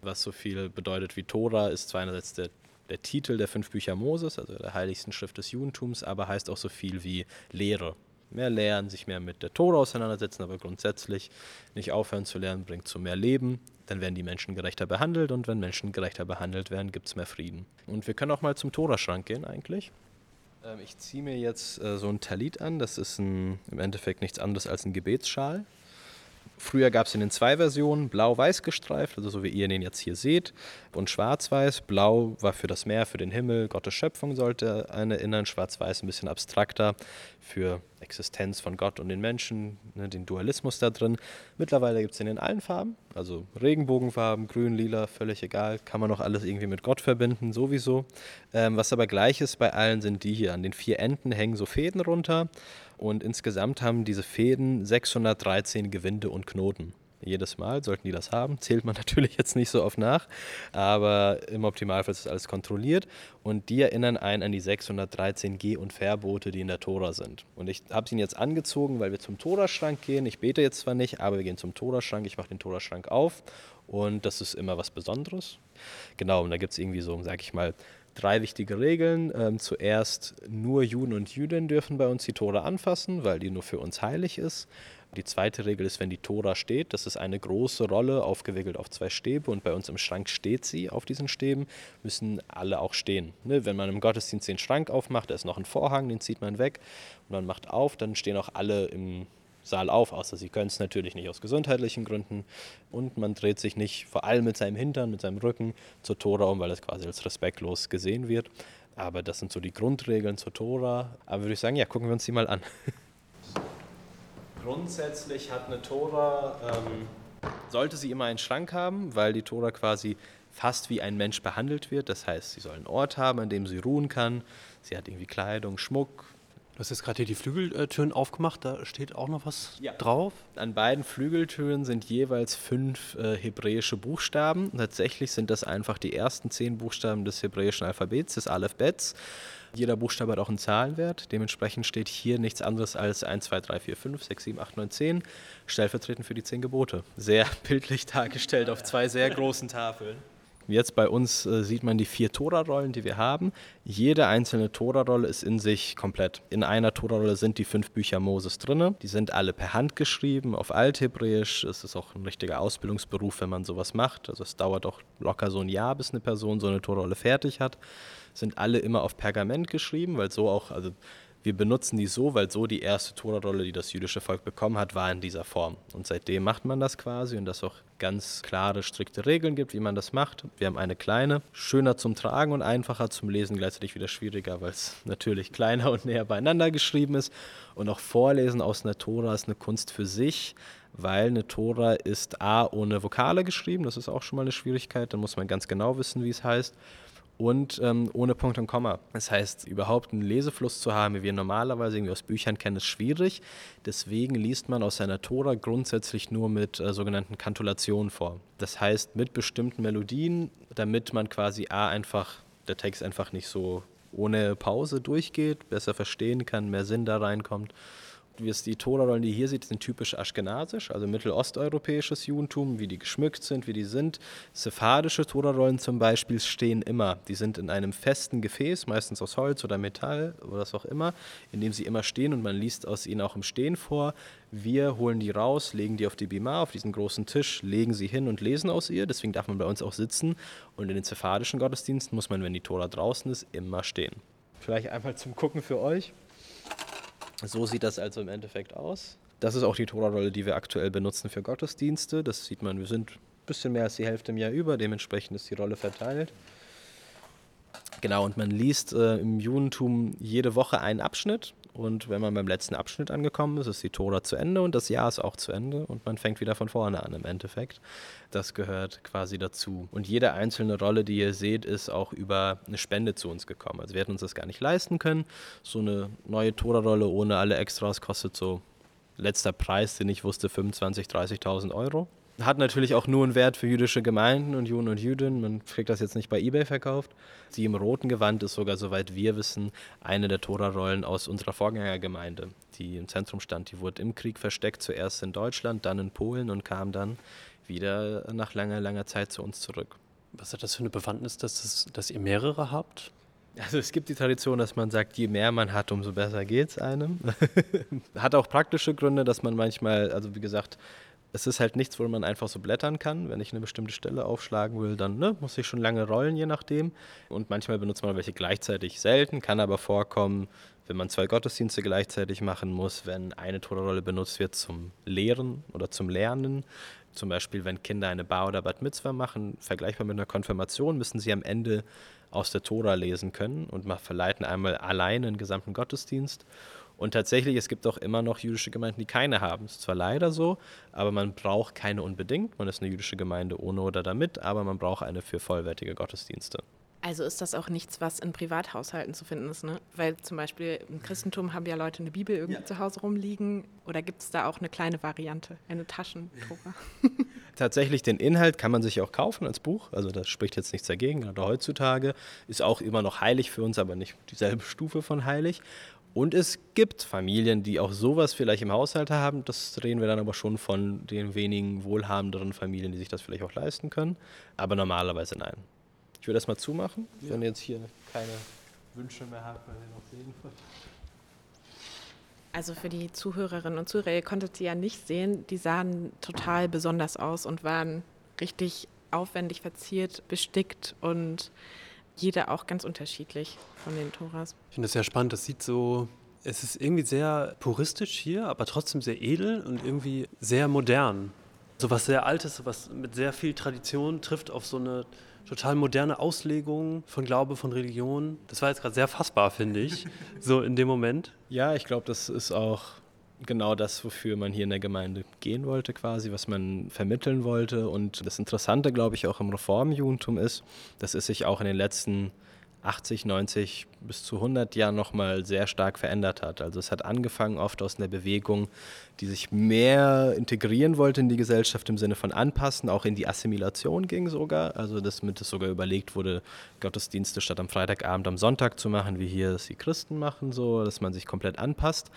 Was so viel bedeutet wie Tora, ist zwar einerseits der der Titel der fünf Bücher Moses, also der heiligsten Schrift des Judentums, aber heißt auch so viel wie Lehre. Mehr lernen, sich mehr mit der Tora auseinandersetzen, aber grundsätzlich nicht aufhören zu lernen, bringt zu mehr Leben. Dann werden die Menschen gerechter behandelt und wenn Menschen gerechter behandelt werden, gibt es mehr Frieden. Und wir können auch mal zum Toraschrank gehen eigentlich. Ähm, ich ziehe mir jetzt äh, so ein Talit an. Das ist ein, im Endeffekt nichts anderes als ein Gebetsschal. Früher gab es ihn in zwei Versionen, blau-weiß gestreift, also so wie ihr den jetzt hier seht, und schwarz-weiß. Blau war für das Meer, für den Himmel, Gottes Schöpfung sollte einen erinnern, schwarz-weiß ein bisschen abstrakter für Existenz von Gott und den Menschen, ne, den Dualismus da drin. Mittlerweile gibt es den in allen Farben, also Regenbogenfarben, grün, lila, völlig egal, kann man auch alles irgendwie mit Gott verbinden, sowieso. Ähm, was aber gleich ist bei allen sind die hier. An den vier Enden hängen so Fäden runter und insgesamt haben diese Fäden 613 Gewinde und Knoten. Jedes Mal sollten die das haben. Zählt man natürlich jetzt nicht so oft nach, aber im Optimalfall ist alles kontrolliert. Und die erinnern einen an die 613 Geh- und Verbote, die in der Tora sind. Und ich habe sie jetzt angezogen, weil wir zum Toraschrank gehen. Ich bete jetzt zwar nicht, aber wir gehen zum Toraschrank. Ich mache den Toraschrank auf und das ist immer was Besonderes. Genau, und da gibt es irgendwie so, sag ich mal, drei wichtige Regeln. Ähm, zuerst, nur Juden und Jüdinnen dürfen bei uns die Tora anfassen, weil die nur für uns heilig ist. Die zweite Regel ist, wenn die Tora steht, das ist eine große Rolle, aufgewickelt auf zwei Stäbe und bei uns im Schrank steht sie auf diesen Stäben, müssen alle auch stehen. Ne? Wenn man im Gottesdienst den Schrank aufmacht, da ist noch ein Vorhang, den zieht man weg und man macht auf, dann stehen auch alle im Saal auf, außer sie können es natürlich nicht aus gesundheitlichen Gründen. Und man dreht sich nicht vor allem mit seinem Hintern, mit seinem Rücken zur Tora um, weil es quasi als respektlos gesehen wird. Aber das sind so die Grundregeln zur Tora. Aber würde ich sagen, ja, gucken wir uns die mal an. Grundsätzlich hat eine Tora, ähm, sollte sie immer einen Schrank haben, weil die Tora quasi fast wie ein Mensch behandelt wird. Das heißt, sie soll einen Ort haben, an dem sie ruhen kann. Sie hat irgendwie Kleidung, Schmuck, Du hast jetzt gerade hier die Flügeltüren aufgemacht, da steht auch noch was ja. drauf. An beiden Flügeltüren sind jeweils fünf äh, hebräische Buchstaben. Tatsächlich sind das einfach die ersten zehn Buchstaben des hebräischen Alphabets, des Aleph-Bets. Jeder Buchstabe hat auch einen Zahlenwert. Dementsprechend steht hier nichts anderes als 1, 2, 3, 4, 5, 6, 7, 8, 9, 10, stellvertretend für die zehn Gebote. Sehr bildlich dargestellt auf zwei sehr großen Tafeln. Jetzt bei uns äh, sieht man die vier Tora-Rollen, die wir haben. Jede einzelne Tora-Rolle ist in sich komplett. In einer Tora-Rolle sind die fünf Bücher Moses drin. Die sind alle per Hand geschrieben, auf Althebräisch. Es ist auch ein richtiger Ausbildungsberuf, wenn man sowas macht. Also es dauert auch locker so ein Jahr, bis eine Person so eine Tora-Rolle fertig hat. Sind alle immer auf Pergament geschrieben, weil so auch, also wir benutzen die so, weil so die erste Tora-Rolle, die das jüdische Volk bekommen hat, war in dieser Form. Und seitdem macht man das quasi und das auch ganz klare, strikte Regeln gibt, wie man das macht. Wir haben eine kleine, schöner zum Tragen und einfacher zum Lesen, gleichzeitig wieder schwieriger, weil es natürlich kleiner und näher beieinander geschrieben ist. Und auch Vorlesen aus einer Tora ist eine Kunst für sich, weil eine Tora ist A ohne Vokale geschrieben, das ist auch schon mal eine Schwierigkeit, dann muss man ganz genau wissen, wie es heißt und ähm, ohne Punkt und Komma. Das heißt, überhaupt einen Lesefluss zu haben, wie wir normalerweise irgendwie aus Büchern kennen, ist schwierig. Deswegen liest man aus seiner Tora grundsätzlich nur mit äh, sogenannten Kantulationen vor. Das heißt, mit bestimmten Melodien, damit man quasi A einfach, der Text einfach nicht so ohne Pause durchgeht, besser verstehen kann, mehr Sinn da reinkommt es die Tora-Rollen, die ihr hier seht, sind typisch aschkenasisch, also mittelosteuropäisches Judentum, wie die geschmückt sind, wie die sind. Sephardische Tora-Rollen zum Beispiel stehen immer. Die sind in einem festen Gefäß, meistens aus Holz oder Metall oder was auch immer, in dem sie immer stehen und man liest aus ihnen auch im Stehen vor. Wir holen die raus, legen die auf die Bima, auf diesen großen Tisch, legen sie hin und lesen aus ihr. Deswegen darf man bei uns auch sitzen. Und in den sephardischen Gottesdiensten muss man, wenn die Tora draußen ist, immer stehen. Vielleicht einmal zum Gucken für euch. So sieht das also im Endeffekt aus. Das ist auch die Tora-Rolle, die wir aktuell benutzen für Gottesdienste. Das sieht man, wir sind ein bisschen mehr als die Hälfte im Jahr über, dementsprechend ist die Rolle verteilt. Genau, und man liest äh, im Judentum jede Woche einen Abschnitt und wenn man beim letzten Abschnitt angekommen ist, ist die Tora zu Ende und das Jahr ist auch zu Ende und man fängt wieder von vorne an im Endeffekt. Das gehört quasi dazu. Und jede einzelne Rolle, die ihr seht, ist auch über eine Spende zu uns gekommen. Also wir hätten uns das gar nicht leisten können. So eine neue Tora-Rolle ohne alle Extras kostet so letzter Preis, den ich wusste, 25.000, 30.000 Euro. Hat natürlich auch nur einen Wert für jüdische Gemeinden und Juden und Jüdinnen. Man kriegt das jetzt nicht bei eBay verkauft. Sie im roten Gewand ist sogar, soweit wir wissen, eine der Tora-Rollen aus unserer Vorgängergemeinde, die im Zentrum stand. Die wurde im Krieg versteckt, zuerst in Deutschland, dann in Polen und kam dann wieder nach langer, langer Zeit zu uns zurück. Was hat das für eine Bewandtnis, dass, das, dass ihr mehrere habt? Also es gibt die Tradition, dass man sagt, je mehr man hat, umso besser geht es einem. hat auch praktische Gründe, dass man manchmal, also wie gesagt, es ist halt nichts, wo man einfach so blättern kann. Wenn ich eine bestimmte Stelle aufschlagen will, dann ne, muss ich schon lange rollen, je nachdem. Und manchmal benutzt man welche gleichzeitig selten, kann aber vorkommen, wenn man zwei Gottesdienste gleichzeitig machen muss, wenn eine Torahrolle benutzt wird zum Lehren oder zum Lernen. Zum Beispiel, wenn Kinder eine Bar oder Bat Mitzvah machen, vergleichbar mit einer Konfirmation, müssen sie am Ende aus der Tora lesen können und verleiten einmal alleine einen gesamten Gottesdienst. Und tatsächlich, es gibt auch immer noch jüdische Gemeinden, die keine haben. Es ist zwar leider so, aber man braucht keine unbedingt. Man ist eine jüdische Gemeinde ohne oder damit, aber man braucht eine für vollwertige Gottesdienste. Also ist das auch nichts, was in Privathaushalten zu finden ist, ne? Weil zum Beispiel im Christentum haben ja Leute eine Bibel irgendwie ja. zu Hause rumliegen. Oder gibt es da auch eine kleine Variante, eine Taschendrucker? Tatsächlich, den Inhalt kann man sich auch kaufen als Buch. Also das spricht jetzt nichts dagegen. Gerade heutzutage ist auch immer noch heilig für uns, aber nicht dieselbe Stufe von heilig. Und es gibt Familien, die auch sowas vielleicht im Haushalt haben. Das reden wir dann aber schon von den wenigen wohlhabenderen Familien, die sich das vielleicht auch leisten können. Aber normalerweise nein. Ich würde das mal zumachen, ja. wenn ihr jetzt hier keine Wünsche mehr habt, weil ihr noch sehen wollt. Also für die Zuhörerinnen und Zuhörer, ihr konntet sie ja nicht sehen, die sahen total besonders aus und waren richtig aufwendig verziert, bestickt und jeder auch ganz unterschiedlich von den Toras. Ich finde das sehr spannend. Das sieht so, es ist irgendwie sehr puristisch hier, aber trotzdem sehr edel und irgendwie sehr modern. So was sehr Altes, was mit sehr viel Tradition trifft auf so eine total moderne Auslegung von Glaube, von Religion. Das war jetzt gerade sehr fassbar, finde ich, so in dem Moment. Ja, ich glaube, das ist auch genau das, wofür man hier in der Gemeinde gehen wollte, quasi, was man vermitteln wollte. Und das Interessante, glaube ich, auch im Reformjudentum ist, dass es sich auch in den letzten 80, 90 bis zu 100 Jahren nochmal sehr stark verändert hat. Also es hat angefangen oft aus einer Bewegung, die sich mehr integrieren wollte in die Gesellschaft im Sinne von anpassen, auch in die Assimilation ging sogar. Also dass mit es sogar überlegt wurde, Gottesdienste statt am Freitagabend am Sonntag zu machen, wie hier es die Christen machen, so, dass man sich komplett anpasst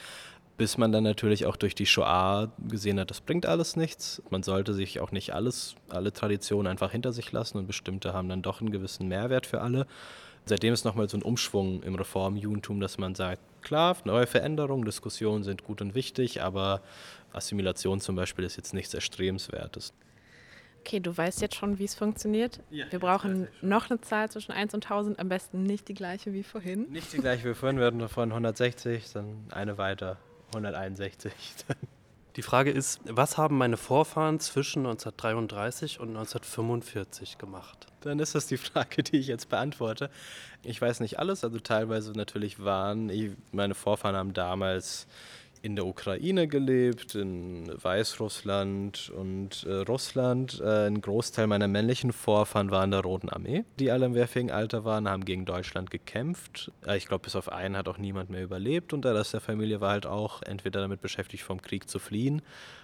bis man dann natürlich auch durch die Shoah gesehen hat, das bringt alles nichts. Man sollte sich auch nicht alles, alle Traditionen einfach hinter sich lassen und bestimmte haben dann doch einen gewissen Mehrwert für alle. Seitdem ist nochmal so ein Umschwung im Reformjudentum, dass man sagt, klar, neue Veränderungen, Diskussionen sind gut und wichtig, aber Assimilation zum Beispiel ist jetzt nichts Erstrebenswertes. Okay, du weißt jetzt schon, wie es funktioniert. Ja, wir brauchen noch eine Zahl zwischen 1 und 1000, am besten nicht die gleiche wie vorhin. Nicht die gleiche wie vorhin, wir hatten von 160, dann eine weiter, 161. Die Frage ist, was haben meine Vorfahren zwischen 1933 und 1945 gemacht? Dann ist das die Frage, die ich jetzt beantworte. Ich weiß nicht alles, also teilweise natürlich waren, meine Vorfahren haben damals in der Ukraine gelebt, in Weißrussland und äh, Russland. Äh, ein Großteil meiner männlichen Vorfahren waren in der Roten Armee, die alle im wehrfähigen Alter waren, haben gegen Deutschland gekämpft. Äh, ich glaube, bis auf einen hat auch niemand mehr überlebt und der Rest der Familie war halt auch entweder damit beschäftigt, vom Krieg zu fliehen.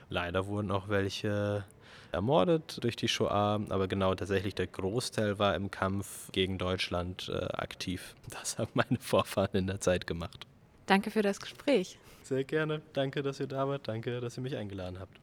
Leider wurden auch welche ermordet durch die Shoah, aber genau tatsächlich der Großteil war im Kampf gegen Deutschland äh, aktiv. Das haben meine Vorfahren in der Zeit gemacht. Danke für das Gespräch. Sehr gerne. Danke, dass ihr da wart. Danke, dass ihr mich eingeladen habt.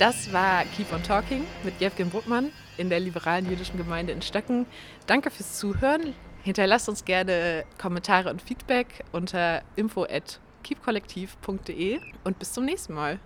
Das war Keep on Talking mit Jevgen Bruckmann in der liberalen jüdischen Gemeinde in Stöcken. Danke fürs Zuhören. Hinterlasst uns gerne Kommentare und Feedback unter info at keepkollektiv.de und bis zum nächsten Mal.